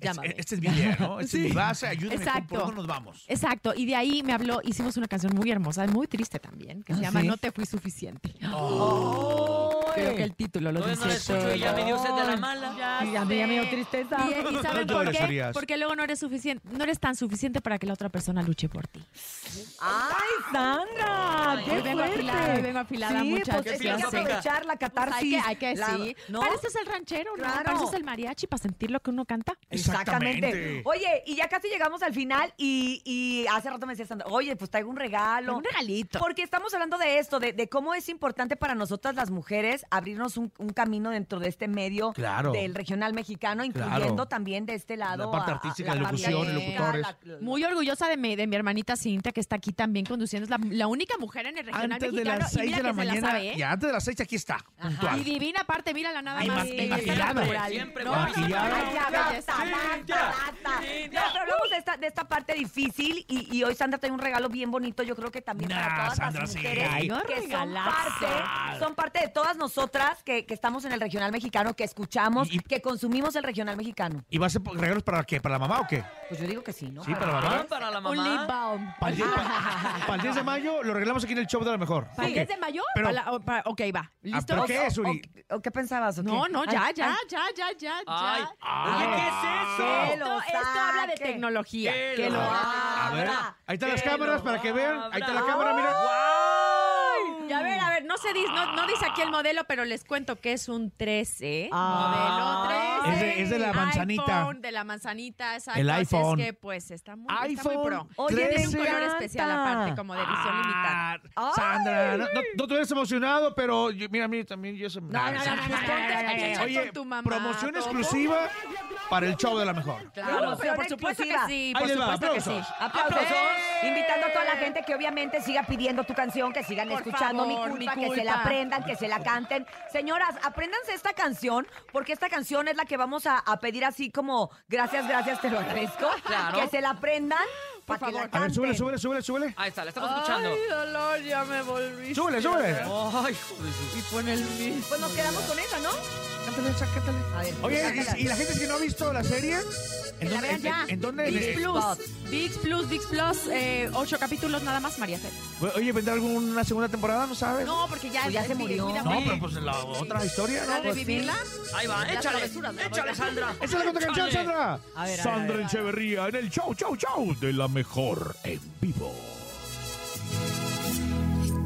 llámame. Esta es mi idea, ¿no? Esta es mi Sí. base, ayúdame, Exacto. ¿por dónde nos vamos? Exacto, y de ahí me habló, hicimos una canción muy hermosa, muy triste también, que se ¿Ah, llama sí? No te fui suficiente. Oh. Creo que el título lo Todavía no dice escucho y ya me dio sed de la mala. Ya Y a mí ya me dio tristeza. Y, y ¿saben No por qué? Urias. Porque luego no eres suficiente, no eres tan suficiente para que la otra persona luche por ti. ¡Ay, Sandra! ¡Qué Hoy vengo fuerte! afilada, hoy vengo afilada, sí, muchachos, Pues, es que ya hay que aprovechar la Pues catarsis. hay que, hay que la- sí. ¿no? Para eso es el ranchero, ¿no? Claro. Para eso es el mariachi, para sentir lo que uno canta. Exactamente. Exactamente. Oye, y ya casi llegamos al final y, y hace rato me decía Sandra, oye, pues traigo un regalo. Un regalito. Porque estamos hablando de esto, de, de cómo es importante para nosotras las mujeres abrirnos un, un camino dentro de este medio Claro. del regional mexicano, incluyendo Claro. también de este lado. La parte a- a- artística, la parte locución, artística, locutores. la- Muy orgullosa de mi, de mi hermanita Cintia, que está aquí también conduciendo. Es la, la única mujer en el regional Antes de mexicano. las y 6 mira de la mañana. sabe, ¿eh? Y antes de las 6 aquí está. Puntual. Y divina aparte, mírala nada Y más. Siempre No, no, no, Ya, de esta, de esta parte difícil y, y hoy Sandra trae un regalo bien bonito, yo creo que también para Nah, todas Sandra, las sí. mujeres Ay, no que son regalazo. parte, son parte de todas nosotras que, que estamos en el regional mexicano, que escuchamos, Y- que consumimos el regional mexicano. ¿Y va a ser regalos para qué? ¿Para la mamá o qué? Pues yo digo que sí, ¿no? Sí, para la mamá. Para la Un lip mamá. balm. Para el, 10, pa- para el 10 de mayo lo regalamos aquí en el show de la mejor. ¿Para el Ok. 10 de mayo? Pero- Para la- o- para- ok, va. Ah, ¿Listo? ¿Pero qué es, ¿O, Uri? o qué pensabas? o qué? No, no, ya, Ay, ya, ay, ya, ya, ya, Ay, ya. oye, ¿qué es Que eso? Esto, esto habla de tecnología. Que lo lo A ver. Ahí están las cámaras para que vean. Ahí está la cámara, mira. Y a ver, a ver, no se dice, no, no dice aquí el modelo, pero les cuento que es un 13. Ah. modelo 13. Es de- es de la manzanita. iPhone, de la manzanita, exacto. El iPhone. Es que pues está muy, está muy iPhone pro. Oye, Tiene un 13. color especial aparte, como de edición limitada. Ah, Sandra, no, no, no te hubieras emocionado, pero yo- mira, a mí también yo se... no, no, no, no, no, Oye, con tu mamá, promoción todo. exclusiva para el show de la mejor. Claro, pero por supuesto que sí, Ahí por les va, supuesto que sí. aplausos. Aplausos. ¡Eh! Invitando a toda la gente que obviamente siga pidiendo tu canción, que sigan Por escuchando favor, mi, Mi culpa, que se la aprendan, que se la canten. Señoras, apréndanse esta canción, porque esta canción es la que vamos a, a pedir así como gracias, gracias, te lo agradezco. Claro. Que se la aprendan que la A ver, súbele, súbele, súbele, súbele. Ahí está, la estamos escuchando. Ay, dolor, ya me volví. Súbele, súbele. Ay, joder. Y pon el mismo. Pues nos quedamos con esa, ¿no? Cántale, esa, cántale. A ver, Oye. ¿y, y la gente que no ha visto la serie? ¿En Que la dónde, vean en, ya. en- en dónde? VIX Plus. VIX Plus, VIX Plus, eh, ocho capítulos nada más, María Fer. Oye, ¿vendrá alguna segunda temporada? ¿No sabes? No, porque ya, Pues ya se murió. No, vi- pero pues la otra historia, ¿Para ¿no? revivirla? Ahí va, échale. la Échale. Sandra. Esa es la canción. Sandra. A ver, a ver, Sandra. Echeverría en el show, show, show de la mejor en vivo.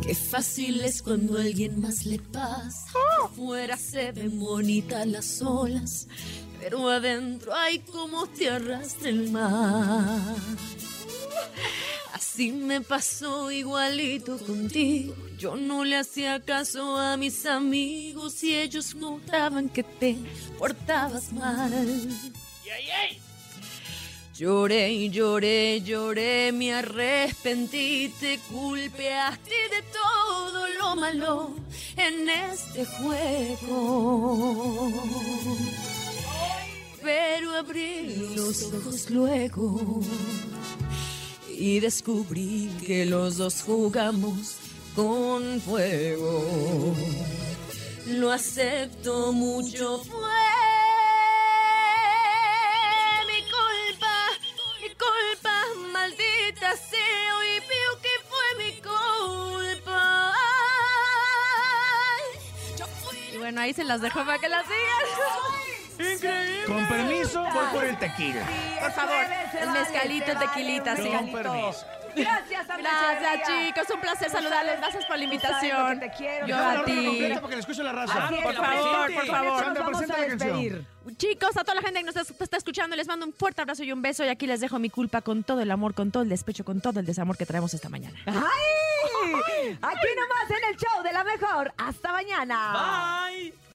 Qué fácil es cuando a alguien más le pasa. Fuera se ven bonitas las olas, pero adentro hay como te arrastra el mar. Así me pasó igualito contigo. Yo no le hacía caso a mis amigos y ellos notaban que te portabas mal. Lloré y lloré, lloré, me arrepentí, te culpeaste de todo lo malo en este juego. Pero abrí los ojos luego y descubrí que los dos jugamos con fuego. Lo acepto mucho, fue maldita sea, hoy veo que fue mi culpa. Y bueno, ahí se las dejo para que las sigan. Increíble. Con permiso, voy por el tequila. Por favor, el mezcalito, tequilita, sí. Con permiso. Gracias, Sandra Gracias, chicos. Un placer saludarles. Gracias por la invitación. te quiero, Yo a ti. la raza. Por favor, por favor. Sandra, presenta a la canción. Chicos, a toda la gente que nos está, está escuchando, les mando un fuerte abrazo y un beso. Y aquí les dejo mi culpa con todo el amor, con todo el despecho, con todo el desamor que traemos esta mañana. ¡Ay! Aquí nomás en el show de la mejor. Hasta mañana. Bye.